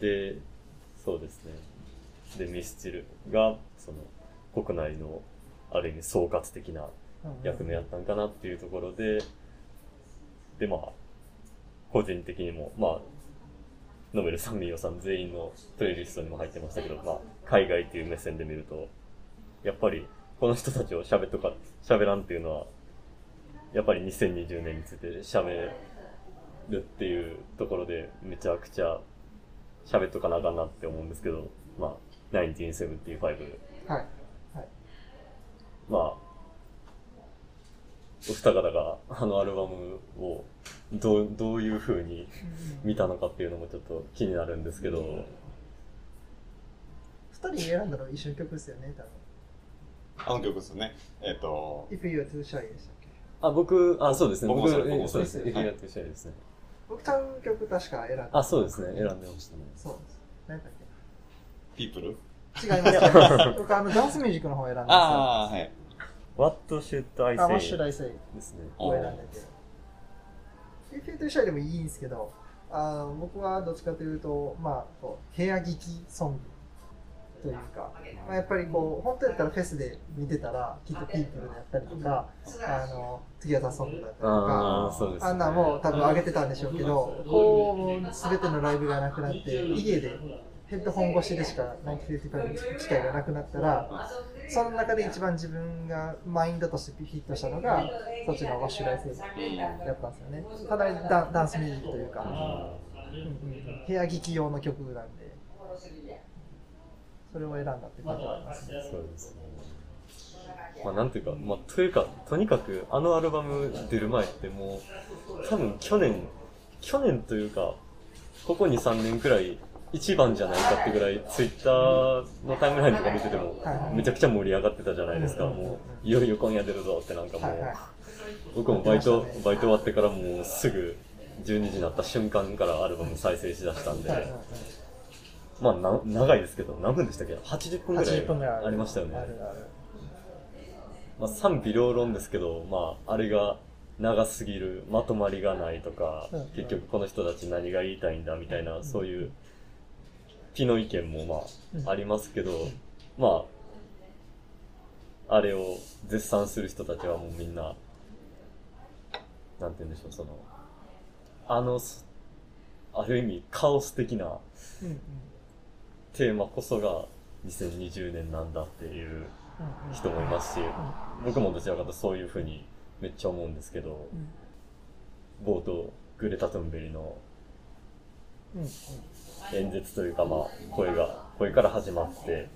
で、そうですね。で、ミスチルが、その、国内の、ある意味総括的な役目やったんかなっていうところで、で、まあ、個人的にも、まあ、ノベルさん、ミーヨさん全員のプレイリストにも入ってましたけど、まあ、海外っていう目線で見ると、やっぱり、この人たちを喋っとか、喋らんっていうのは、やっぱり2020年について喋るっていうところで、めちゃくちゃ喋っとかなあかんなって思うんですけど、まあ、1975、はい。はい。まあ、お二方があのアルバムをどうどういう風に見たのかっていうのもちょっと気になるんですけど、二人選んだのは一緒の曲ですよね多分。あの曲ですよね。えっ、と、If You Are Too Shy でしたっけ？あ、僕、あ、そうですね。僕僕もそうです。エキラと一緒ですね。僕ちゃう曲確か選んだあ、そうですね。選んでましたね。そうです何だっピープルけ違います [LAUGHS] 僕あのダンスミュージックの方を選んですよああ、はい。What should I あ、What say? should I say? ですね。を選んでて。If You と一緒でもいいんですけど、あー僕はどっちかというと、まあ、こう部屋聴きソングというか、まあ、やっぱりこう、本当やったらフェスで見てたら、きっとピープルであったりとか、あの、トゥギャザーソングだったりとあか、あ、そうです、あんなんもう多分上げてたんでしょうけど、こう、すべてのライブがなくなって、家でヘッドホン越しでしか1955に聞く機会がなくなったら、その中で一番自分がマインドとしてヒットしたのが、そっちのワッシュライセイやったんですよね。ただダダンスミュージックというか、うん。うん部屋聴き用の曲なんで、それを選んだって感じはありますね。そうですね。まあなんていうか、まあというか、とにかくあのアルバム出る前ってもう、多分去年、去年というか、ここ2、3年くらい一番じゃないかってぐらい、ツイッターのタイムラインとか見ててもめちゃくちゃ盛り上がってたじゃないですか。もう、いよいよ今夜出るぞってなんかもう僕もバイトバイト終わってからもうすぐ12時になった瞬間からアルバム再生しだしたんで、まあな長いですけど、何分でしたっけ ?80 分ぐら80分ぐらいいありましたよね。あるある。まあ、賛否両論ですけど、まあ、あれが長すぎる、まとまりがないとか、うん。結局この人たち何が言いたいんだみたいな、そういう、気の意見もまうん。あ、ありますけど、まあ、あれを絶賛する人たちはもうみんな、なんて言うんでしょう、その、あの、ある意味カオス的なうんうんテーマこそが2020年なんだっていう人もいますし、僕もどちらかとそういうふうにめっちゃ思うんですけど、うん。冒頭、グレタ・トゥンベリの演説というか、まあ、声が、声から始まって、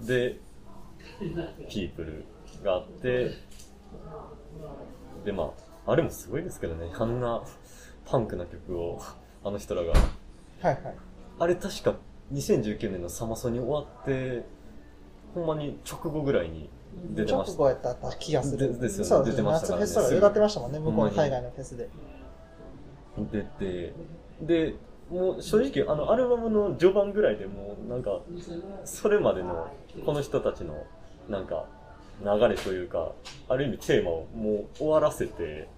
で、ピープルがあって、で、まあ、あれもすごいですけどね、あんなパンクな曲を、あの人らが、はいはい。あれ確か2019年のサマソに終わって、ほんまに直後ぐらいに出てました。直後やった気がする。でですよねそう出てましたからね夏フェスとかで歌ってましたもんね、向こうの海外のフェスで。出て、で、もう正直、あの、アルバムの序盤ぐらいでもう、なんか、それまでの、この人たちの、なんか、流れというか、ある意味テーマをもう終わらせて、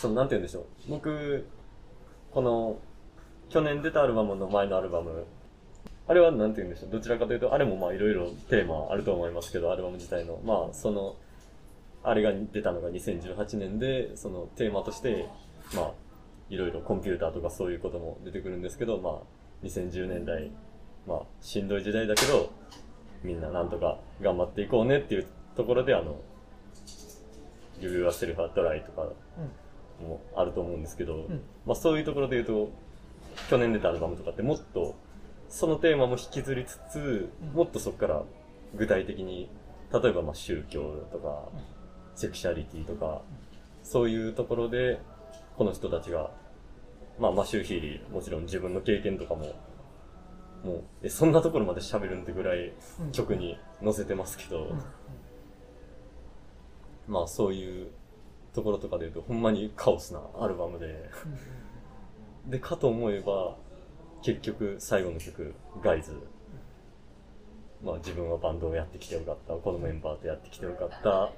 その、なんて言うんでしょう。僕、この、去年出たアルバムの前のアルバム、あれはなんて言うんでしょう。どちらかというと、あれもまあいろいろテーマあると思いますけど、アルバム自体の。まあ、その、あれが出たのが2018年で、そのテーマとして、まあ、いろいろコンピューターとかそういうことも出てくるんですけど、まあ、2010年代、まあ、しんどい時代だけど、みんななんとか頑張っていこうねっていうところで、あの、You Yourself a Try とかもあると思うんですけど、んまあそういうところで言うと、去年出たアルバムとかってもっと、そのテーマも引きずりつつ、うん。もっとそこから具体的に、例えばまあ宗教とか、セクシャリティとか、そういうところで、この人たちが、まあマシュー・ヒーリー、もちろん自分の経験とかも、もう、え、そんなところまで喋るんってぐらいうん曲に載せてますけど、うん。まあそういうところとかで言うと、ほんまにカオスなアルバムで、で、かと思えば、結局最後の曲、ガイズ。まあ自分はバンドをやってきてよかった。このメンバーとやってきてよかった。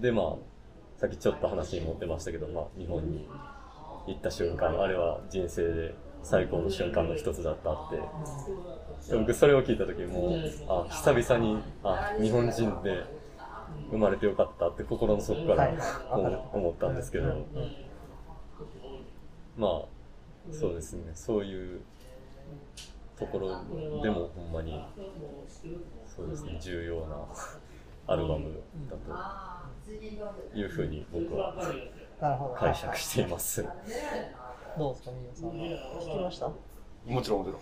で、まあ、さっきちょっと話に持ってましたけど、まあ日本に行った瞬間、あれは人生で最高の瞬間の一つだったって。で僕それを聞いた時もう、あ、久々に、あ、日本人で生まれてよかったって心の底からはい思思ったんですけど、まあ、そうですね、そういうところでもほんまに、そうですね、重要な [LAUGHS] アルバムだというふうに僕はなるほど。解釈しています。どうですか、みよさんは。聞きました？もちろんもちろん。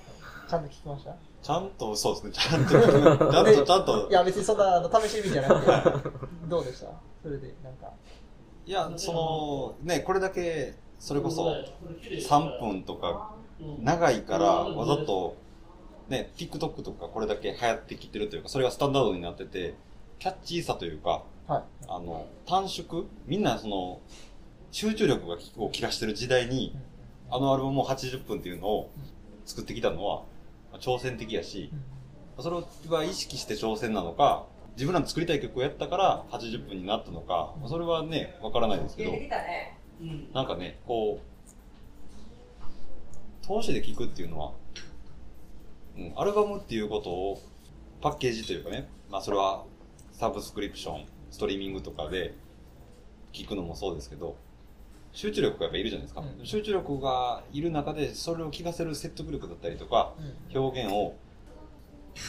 ちゃんと聞きました？ちゃんと、そうですね、ちゃんと、ちゃんと、ちゃんとい、や、別にそんなあの試し見じゃなくて、どうでした？それで、なんか。いや、その、ね、これだけ、それこそ、3分とか、長いから、わざと、ね、TikTok とかこれだけ流行ってきてるというか、それがスタンダードになってて、キャッチーさというか、はい。あの、短縮みんなその、集中力がを切らしてる時代に、あのアルバムを80分っていうのを作ってきたのは、まあ挑戦的やし、それは意識して挑戦なのか、自分らの作りたい曲をやったから80分になったのか、まあそれはね、わからないですけど、なんかね、こう、通しで聴くっていうのは、うん、アルバムっていうことをパッケージというかね、まあそれはサブスクリプション、ストリーミングとかで聴くのもそうですけど、集中力がやっぱいるじゃないですか。うん集中力がいる中で、それを聞かせる説得力だったりとか、表現を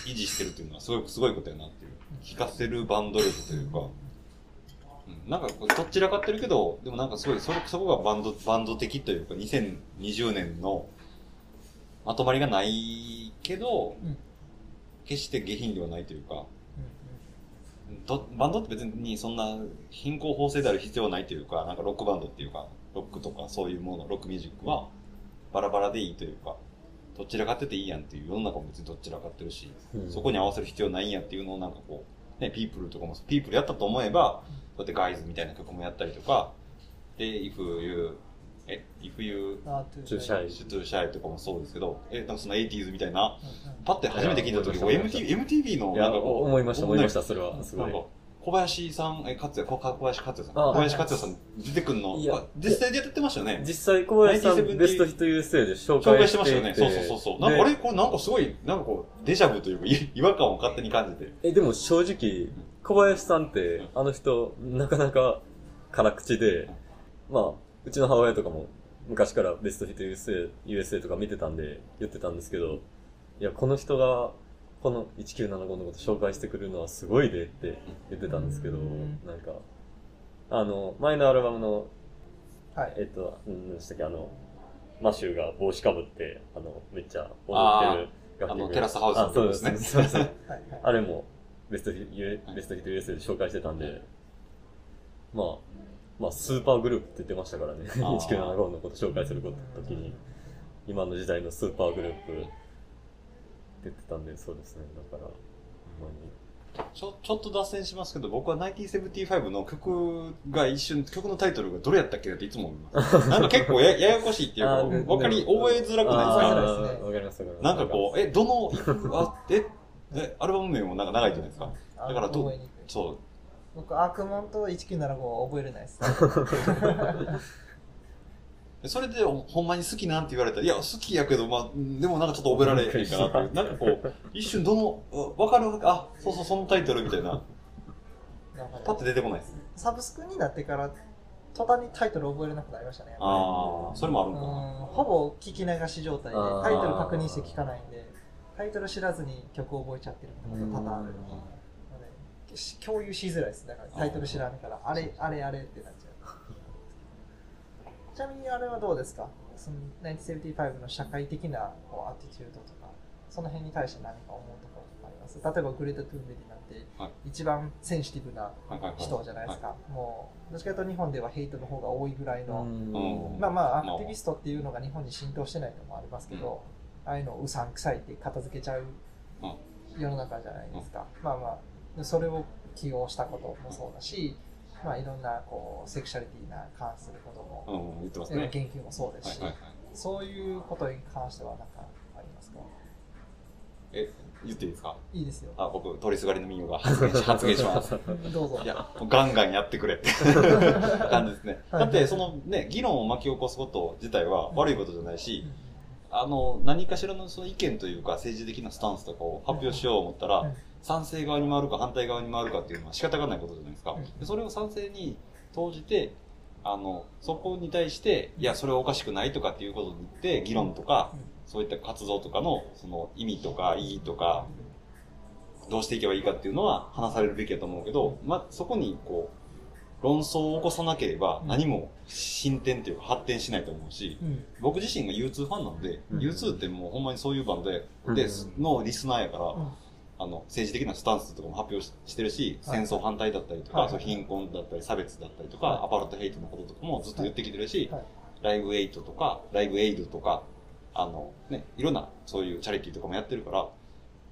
維持してるっていうのはすごい、すごいことやなっていう。聞かせるバンド力というか、うん、なんかこうどっちらかってるけど、でもなんかすごい、それ、そこがバンド、バンド的というか、2020年のまとまりがないけど、うん。決して下品ではないというか、どバンドって別にそんな貧困法制である必要はないというか、なんかロックバンドっていうか、ロックとかそういうもの、ロックミュージックはバラバラでいいというか、どちらかってていいやんっていう世の中も別にどちらかってるし、うん。そこに合わせる必要ないんやっていうのをなんかこう、ね、ピープルとかも、ピープルやったと思えば、こうやってガイズみたいな曲もやったりとか、で、If You、え、If You あトゥーシャイ Should Shy とかもそうですけど、え、なんかその 80s みたいな、パッて初めて聞いた時、MTV, MTV のなんか思いました、思いました、それは。すごい。小林さん、え、勝也、こ小林勝也さん。あ小林勝也さん出てくんの？いやあ実際でやってましたよね。実際、小林さん、1970ベストヒット USA で紹紹介してましたよね。そうそうそうそう。なんかあれ？これなんかすごい、なんかこう、デジャブというか、い違和感を勝手に感じて。え、でも正直、小林さんって、あの人、なかなか辛口で、まあ、うちの母親とかも昔からベストヒット USA, USA とか見てたんで言ってたんですけど、いや、この人が、この1975のこと紹介してくれるのはすごいでって言ってたんですけど、うん。なんか、あの、前のアルバムの、はい。えっと、何でしたっけ、あの、マシューが帽子かぶって、あの、めっちゃ踊ってる楽曲あのテラスハウスのあ、そうですね。ね。そう。あれもベストヒット、ベストヒット USA で紹介してたんで、まあ、まあ、スーパーグループって言ってましたからね。あー。1975のこと紹介すること時に、今の時代のスーパーグループ言ってたんで、そうですね。だから、ほんまに。ちょ、ちょっと脱線しますけど、僕は1975の曲が一瞬、曲のタイトルがどれやったっけなっていつも思います。[LAUGHS] なんか結構やややこしいっていうか、わかり、覚えづらくないですか？わかります。なんかこう、え、どの、あ、え、で、アルバム名もなんか長いじゃないですか？だからどそう。僕、アークモンと1975は覚えれないです。[LAUGHS] それでほほんまに好きなんて言われたら、いや、好きやけど、まあ、でもなんかちょっと覚えられへんかなっていう。なんかこう、一瞬どの、うわかるあ、そうそう、そのタイトルみたいな、パッて出てこないです。サブスクになってから、途端にタイトル覚えれなくなりましたね。やっぱりああ、それもあるんかうんな。ほぼ聞き流し状態でタイトル確認して聞かないんでタイトル知らずに曲を覚えちゃってるってこと多々あるのでし共有しづらいですだからタイトル知らんからあれあれあれってなっちなみにあれはどうですか？その1975の社会的なこうアティチュードとかその辺に対して何か思うところとかあります？例えばグレタ・トゥーンベリなんてはい。一番センシティブな人じゃないですか、もうどっちかというと日本ではヘイトの方が多いぐらいの、うん。まあまあ、アクティビストっていうのが日本に浸透してないのもありますけど、ああいうのをうさんくさいって片付けちゃう世の中じゃないですか。まあまあ、それを起用したこともそうだし、まあいろんなこうセクシャリティな関することも、うん、言ってますね。えー言及もそうですし、はいはいはい。そういうことに関しては何かありますか？え、言っていいですか？いいですよ。あ、僕、通りすがりの民謡が発言し、発言します。[LAUGHS] どうぞ。いや、ガンガンやってくれって [LAUGHS] 感じですね。はいだって、そのね、議論を巻き起こすこと自体は悪いことじゃないし、あの、何かしらのその意見というか政治的なスタンスとかを発表しようと思ったら、うん賛成側に回るか反対側に回るかっていうのは仕方がないことじゃないですか。うん。でそれを賛成に投じて、あの、そこに対して、いや、それはおかしくないとかっていうことに言って、議論とか、そういった活動とかの、その意味とか意義とか、どうしていけばいいかっていうのは話されるべきだと思うけど、まあ、そこにこう、論争を起こさなければうん。何も進展っていうか発展しないと思うし、うん。僕自身が U2 ファンなんで、うん。U2 ってもうほんまにそういうバンドで、うん。でのリスナーやから、うんあの、政治的なスタンスとかも発表ししてるし、はい。戦争反対だったりとか、はい。そう貧困だったり差別だったりとか、はい。アパルトヘイトのこととかもずっと言ってきてるし、はい。ライブエイトとか、ライブエイドとか、あの、ね、いろんなそういうチャリティーとかもやってるから、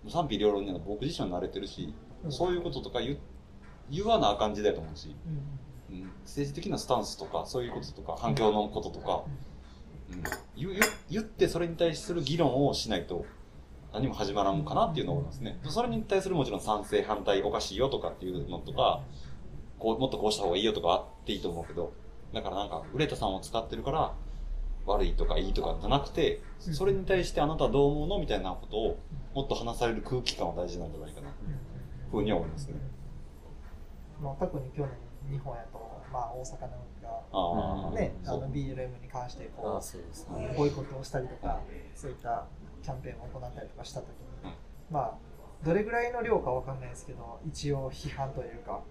賛否両論には僕自身は慣れてるし、うん。そういうこととか言言わなあかん時代だと思うし、うん。うん、政治的なスタンスとか、そういうこととか、環境のこととか、うん、言言言ってそれに対する議論をしないと何も始まらんかなっていうのを思いますね。それに対するもちろん賛成、反対、おかしいよとかっていうのとか、こうもっとこうした方がいいよとかあっていいと思うけど、だからなんか、ウレタさんを使ってるから、悪いとかいいとかじゃなくて、それに対してあなたはどう思うのみたいなことをもっと話される空気感は大事なんじゃないかな、ふうには思いますね。まあ、特に去年日本やと、まあ、大阪のがああ、ね、あの BLM に関してあこそうですうね。ボイコットをしたりとかそういったキャンペーンを行ったりとかした時に、うん。まあどれぐらいの量かわかんないですけど一応批判というか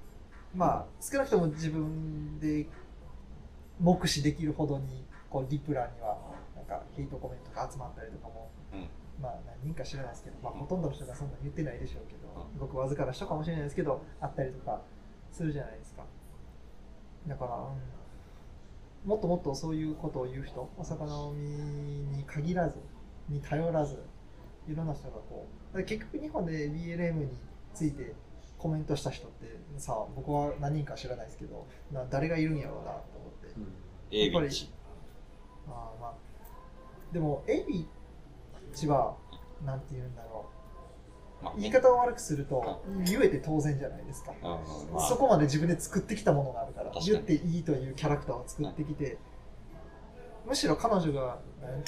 まあ少なくとも自分で目視できるほどにこうリプランにはなんかヘイトコメントが集まったりとかも、うん。まあ何人か知らないですけど、まあ、うん。ほとんどの人がそんな言ってないでしょうけど、うごくわずかな人かもしれないですけどあったりとかするじゃないですか。だから、うん。もっともっとそういうことを言う人大阪直美に限らずに頼らずいろんな人がこう結局日本で BLM についてコメントした人ってさ僕は何人か知らないですけどな誰がいるんやろうなと思って、A ビッチ。まあまあでもエビッチはなんて言うんだろまあう言い方を悪くすると言えて当然じゃないですか。うんまあ。そこまで自分で作ってきたものがあるから言っていいというキャラクターを作ってきてむしろ彼女が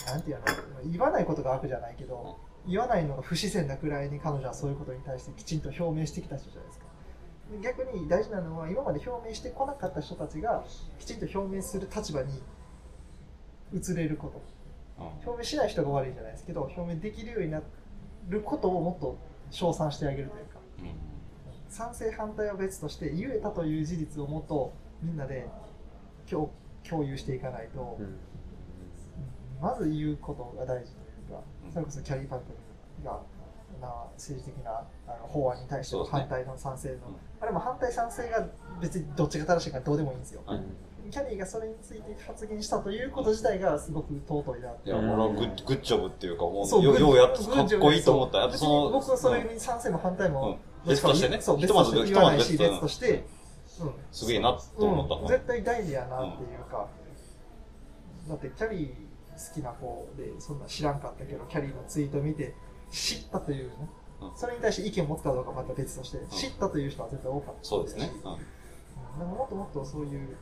なんていうの言わないことが悪じゃないけど言わないのが不自然なくらいに彼女はそういうことに対してきちんと表明してきた人じゃないですか。逆に大事なのは今まで表明してこなかった人たちがきちんと表明する立場に移れること。表明しない人が悪いじゃないですけど表明できるようになることをもっと称賛してあげるというか。賛成反対は別として言えたという事実をもっとみんなで共共有していかないと、うんまず言うことが大事というかうん。それこそキャリーパックがな政治的なあの法案に対しての反対の賛成の、ん。あれも反対賛成が別にどっちが正しいかどうでもいいんですよ、はい。キャリーがそれについて発言したということ自体がすごく尊いなっていや、俺はグッグッジョブっていうか、もう、よようやっかっこいいと思った。あと別その、に僕はそれうんに賛成も反対も、うん。別としてね。そう別ひとして言わないしひとまず別として、うん。すげえなと思った。うん。絶対大事やなっていうか、だってキャリー好きな子でそんな知らんかったけどキャリーのツイート見て知ったというね、うん。それに対して意見を持つかどうかはまた別として、知ったという人は絶対多かった。そうですね。うん。うん。でももっともっとそういう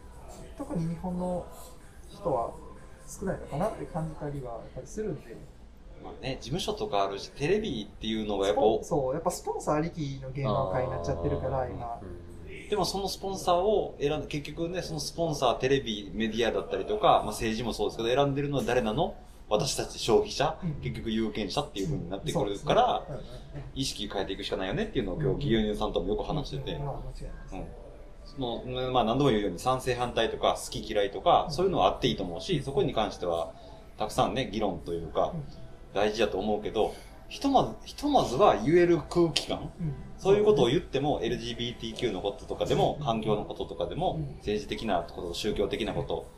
特に日本の人は少ないのかなって感じたりはやっぱりするんで。まあね、事務所とかあるし、テレビっていうのがやっぱ、スポンそう。やっぱスポンサーありきの芸能界になっちゃってるから今。うんでもそのスポンサーを選んで、結局ね、そのスポンサー、テレビ、メディアだったりとか、まあ政治もそうですけど、選んでるのは誰なの？私たち消費者、うん。結局有権者っていう風になってくるから、意識変えていくしかないよねっていうのを今日、牛乳さんともよく話してて、うん。そのまあ何度も言うように賛成反対とか好き嫌いとか、そういうのはあっていいと思うし、そこに関しては、たくさんね、議論というか、大事だと思うけど、ひとまず、ひとまずは言える空気感？うん。そういうことを言っても、LGBTQ のこととかでも、環境のこととかでもうん、政治的なこと、宗教的なこと、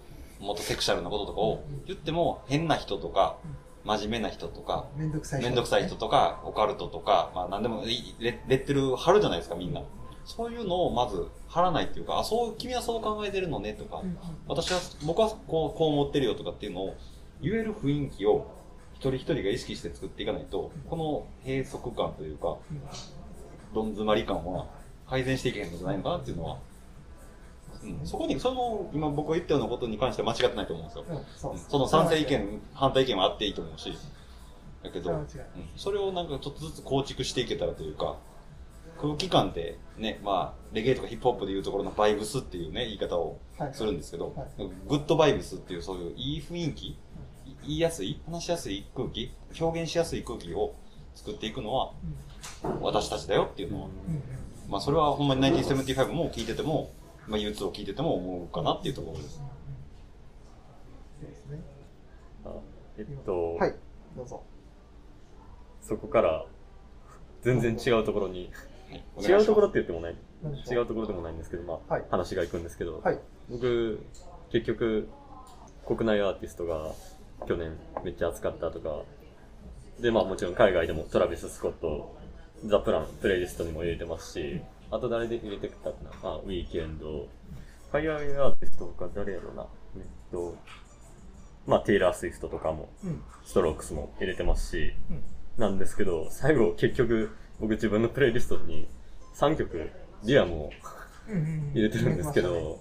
もっとセクシャルなこととかを言っても、変な人とか、真面目な人とか、めんどくさいめんどくさい人とか、オカルトとか、まあ何でもレレッテル貼るじゃないですか、みんな。そういうのをまず貼らないっていうか、あ、そう、君はそう考えてるのねとか私は、僕はこう、こう思ってるよとかっていうのを言える雰囲気を一人一人が意識して作っていかないと、この閉塞感というか、どん詰まり感は改善していけへんのじゃないのかなっていうのは、うん、そこに、その、今僕が言ったようなことに関しては間違ってないと思うんですよ。うんその賛成意見、反対意見はあっていいと思うし、だけど、う。んそれをなんかちょっとずつ構築していけたらというか、空気感ってね、まあ、レゲエとかヒップホップでいうところのバイブスっていうね、言い方をはいするんですけど、はい。グッドバイブスっていうそういういい雰囲気、い言いやすい、話しやすい空気、表現しやすい空気を作っていくのは私たちだよっていうのは、まあそれはほんまに1975も聞いてても、まあ U2 を聞いてても思うかなっていうところです。えっと、はいどうぞ。そこから全然違うところに、はい違うところって言ってもない、違うところでもないんですけど、まあ、はい。話がいくんですけど、はい。僕、結局、国内アーティストが去年めっちゃ熱かったとか、で、まあもちろん海外でもトラビス・スコット、ザ・プラン、プレイリストにも入れてますし、あと誰で入れてきたかな、まあ、ウィーケンド、海外アーティストとか誰やろうな、えっと、まあテイラー・スウィフトとかも、うん。ストロークスも入れてますし、うん。なんですけど、最後結局僕自分のプレイリストに3曲リアムをうんうんうん。入れてるんですけど、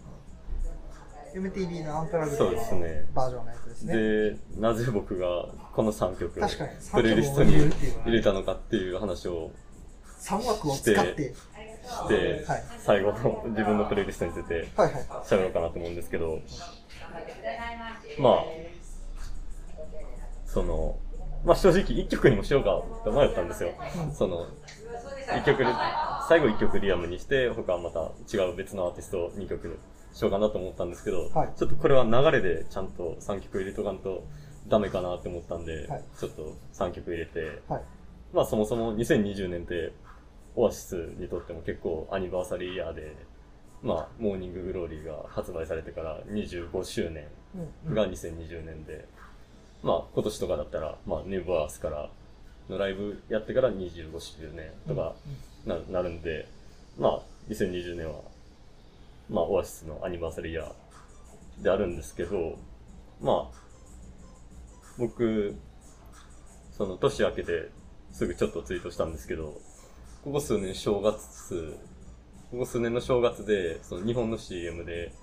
MTV のアンプラグドそうですね。バージョンのやつですね。で、なぜ僕がこの3曲確かにプレイリストに入れたのかっていう話を3枠を使って。して、はい。最後の自分のプレイリストについてはいはい。喋ろうかなと思うんですけど、まあ、その、まあ正直1曲にもしようかって迷ったんですよ。うん。その、一曲で、最後1曲リアムにして、他はまた違う別のアーティストを2曲しようかなと思ったんですけど、はい。ちょっとこれは流れでちゃんと3曲入れとかんとダメかなって思ったんで、はい。ちょっと3曲入れて、はい。まあそもそも2020年って、オアシスにとっても結構アニバーサリーイヤーで、まあ、 Morning Glory が発売されてから25周年うんうん。が2020年で、まあ今年とかだったら、まあネブワースからのライブやってから25周年とかな,、なるんで、まあ2020年は、まあオアシスのアニバーサリーイヤーであるんですけど、まあ、僕、その年明けてすぐちょっとツイートしたんですけど、ここ数年正月、ここ数年の正月で、その日本の CM で、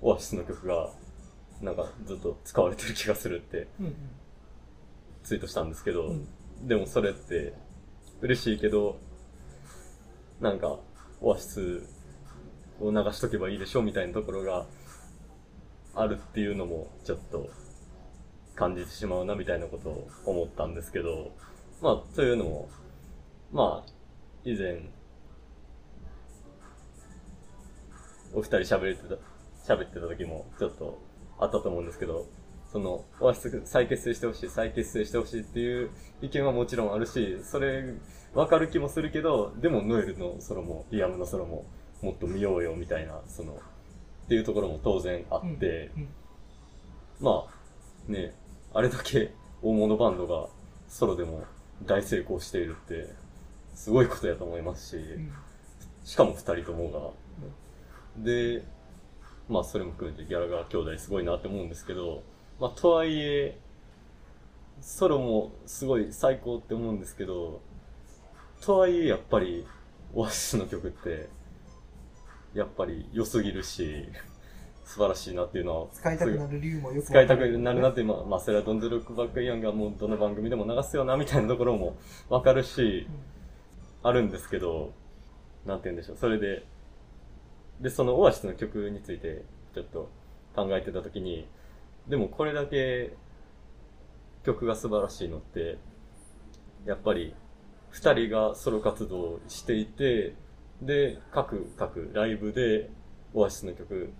オアシスの曲が、なんかずっと使われてる気がするってツイートしたんですけど、うん。でもそれって嬉しいけど、なんかオアシスを流しとけばいいでしょみたいなところがあるっていうのもちょっと感じてしまうなみたいなことを思ったんですけど、まあ、というのも、まあ、以前、お二人喋ってた、喋ってた時もちょっとあったと思うんですけど、その、オアシス再結成してほしい、再結成してほしいっていう意見はもちろんあるし、それ、わかる気もするけど、でもノエルのソロも、リアムのソロも、もっと見ようよ、みたいな、その、っていうところも当然あって、うんまあ、ね、あれだけ大物バンドがソロでも大成功しているって、すごいことやと思いますし、うん。しかも二人ともが。で、まあそれも含めてギャラガー兄弟すごいなって思うんですけど、まあとはいえ、ソロもすごい最高って思うんですけど、とはいえやっぱりオアシスの曲って、やっぱり良すぎるし、[LAUGHS] 素晴らしいなっていうのは、使いたくなる理由もよく使いたくなるなって、まあ、まあ、それはドンズロックバックイヤンがもうどの番組でも流すよな、みたいなところも [LAUGHS] わかるし、あるんですけど、なんて言うんでしょう、それで、で、そのオアシスの曲についてちょっと考えてたときに、でもこれだけ曲が素晴らしいのって、やっぱり二人がソロ活動をしていて、で、各、各ライブでオアシスの曲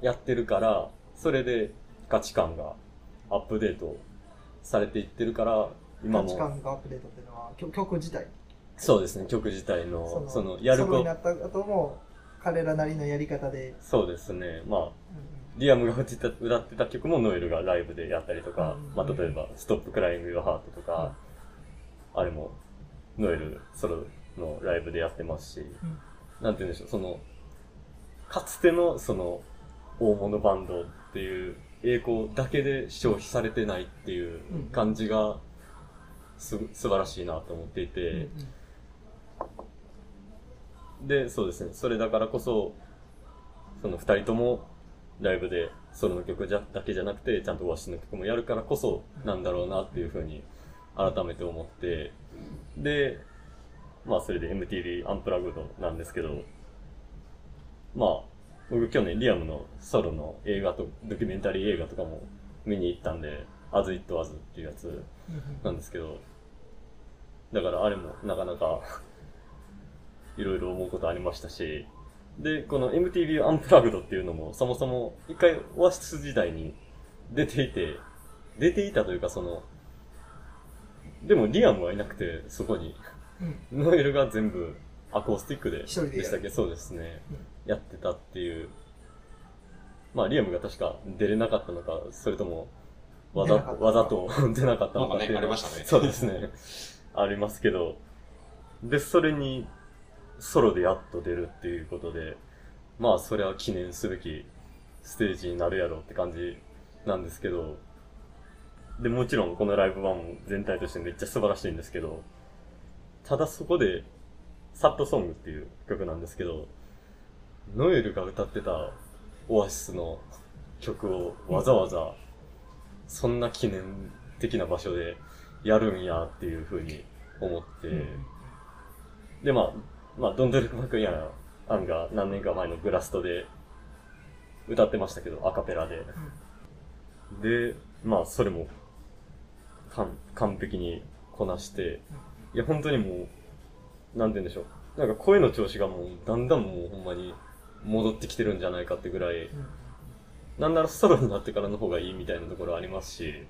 やってるから、それで価値観がアップデートされていってるから、今価値も、観がアップデートっていうのは曲曲自体。そうですね、曲自体の、そのその、やるこソロになった後も彼らなりのやり方で、そうですね、まあ、うんリアムが歌ってた曲もノエルがライブでやったりとか、うんまあ、例えば、ストップクライング・ハートとか、あれも、ノエルソロのライブでやってますし、うん。なんて言うんでしょう、その、かつてのその、大物バンドっていう栄光だけで消費されてないっていう感じが、す、素晴らしいなと思っていて、うんで、そうですね。それだからこそ、その二人ともライブでソロの曲じゃだけじゃなくて、ちゃんとワシの曲もやるからこそなんだろうなっていうふうに改めて思って、で、まあそれで MTV アンプラグドなんですけど、まあ、僕去年リアムのソロの映画と、ドキュメンタリー映画とかも見に行ったんで、As It Was っていうやつなんですけど、だからあれもなかなかいろいろ思うことありましたし、で、この MTV アンプラグドっていうのもそもそも一回オアシス時代に出ていて、出ていたというかその、でもリアムはいなくて、そこに。うんノエルが全部アコースティックで一人でしたっけ？そうですね。うんやってたっていう。まあ、リアムが確か出れなかったのか、それとも、わざわざと [LAUGHS] 出なかったのかっていうありましたねそうですね。ありますけど。で、それに、ソロでやっと出るっていうことで、まあ、それは記念すべきステージになるやろうって感じなんですけど、で、もちろんこのライブ版も全体としてめっちゃ素晴らしいんですけど、ただそこで、サッドソングっていう曲なんですけど、ノエルが歌ってたオアシスの曲をわざわざ、そんな記念的な場所でやるんやっていう風に思って、で、まあ、まあ、ドンドルク・マクイアンが何年か前のグラストで歌ってましたけど、アカペラで。で、まあ、それも、完完璧にこなして、いや、本当にもう、なんて言うんでしょう。なんか声の調子がもう、だんだんもうほんまに戻ってきてるんじゃないかってぐらい、なんならソロになってからの方がいいみたいなところありますし、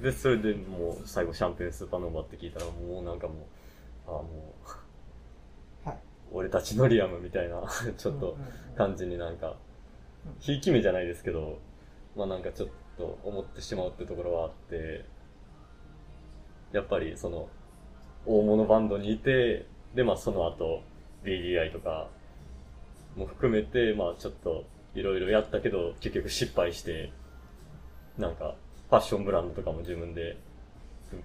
で、それでもう最後シャンペーンスーパーノーバって聞いたらもうなんかもう、ああ、もう、はい。俺たちのリアムみたいな、[LAUGHS] ちょっと感じになんか、ひいき目じゃないですけど、まあなんかちょっと思ってしまうってところはあって、やっぱりその、大物バンドにいて、でまあその後、BDI とかも含めて、まあちょっといろいろやったけど、結局失敗して、なんか、ファッションブランドとかも自分で、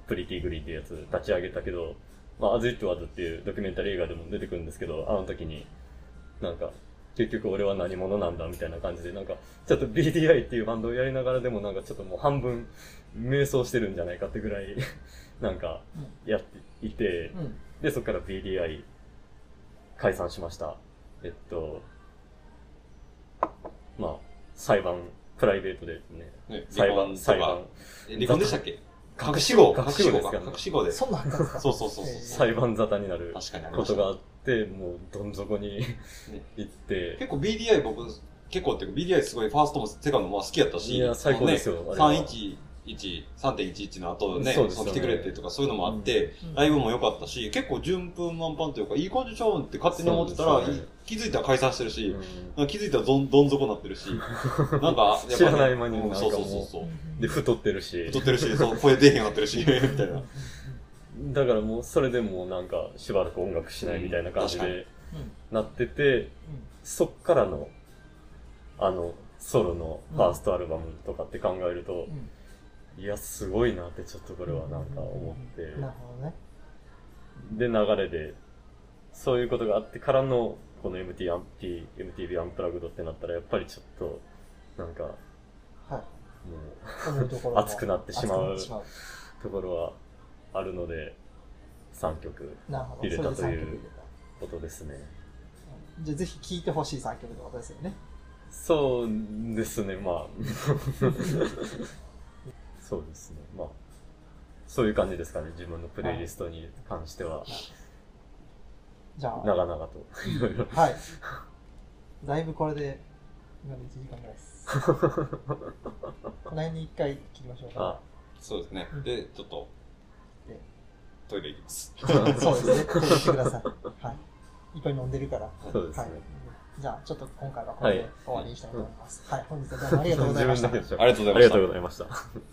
Pretty Green っていうやつ立ち上げたけど、まあ、 As It Was っていうドキュメンタリー映画でも出てくるんですけど、あの時に、なんか、結局俺は何者なんだみたいな感じで、なんか、ちょっと BDI っていうバンドをやりながらでもなんかちょっともう半分、迷走してるんじゃないかってぐらい、なんか、やっていて、うん。で、そこから BDI 解散しました。えっと、まあ、裁判、プライベートでね、ね裁判、裁判、え離婚でしたっけ？隠し子。隠し子。ですか隠し子で。そんなんですか？そうそうそうそう。えー。裁判沙汰になることがあって、もうどん底に行って、結構 BDI 僕、結構っていうか BDI すごいファーストもセカンドも好きやったし、いや最高ですよね、あれは311、3.11の後ね、ね。来てくれてとかそういうのもあって、うん。ライブも良かったし、結構順風満帆というか、いい感じちゃうんって勝手に思ってたら、気づいたら解散してるし、気づいたらどんどん底になってるし、[LAUGHS] なんか、やっぱね知らない間になんかもう。そうそうそうそう。で、太ってるし、太ってるし、そう声出えへんようになってるし、[LAUGHS] みたいな。だからもうそれでもうなんかしばらく音楽しないみたいな感じうんでうんなってて、そっからの、あの、ソロのファーストアルバムとかって考えるとう、んいや、すごいなってちょっとこれはなんか思って、なるほどね。で、流れで、そういうことがあってからの、この MT アン P MTV アンプラグドってなったら、やっぱりちょっと、なんか、もはう、い。も熱くなってしまう熱くなってしまうところはあるので、3曲。入れたということですね。たじゃあぜひ聴いてほしい3曲ってことですよね。そうですね、まあ。そうですね、まあ。そういう感じですかね、自分のプレイリストに関しては。じゃあ、長々と。いろいろ。[LAUGHS] はい。だいぶこれで、今で1時間ぐらいです。[LAUGHS] この辺に1回切りましょうあか。、そうですね。で、ちょっとで、トイレ行きます。[LAUGHS] そうですね。手を打ってください。はい。いっぱい飲んでるから。はいそうですね。。じゃあ、ちょっと今回はこれではい終わりにしたいと思います。はい。本日はどうもありがとうございました。自分だけでしょありがとうございましたありがとうございました。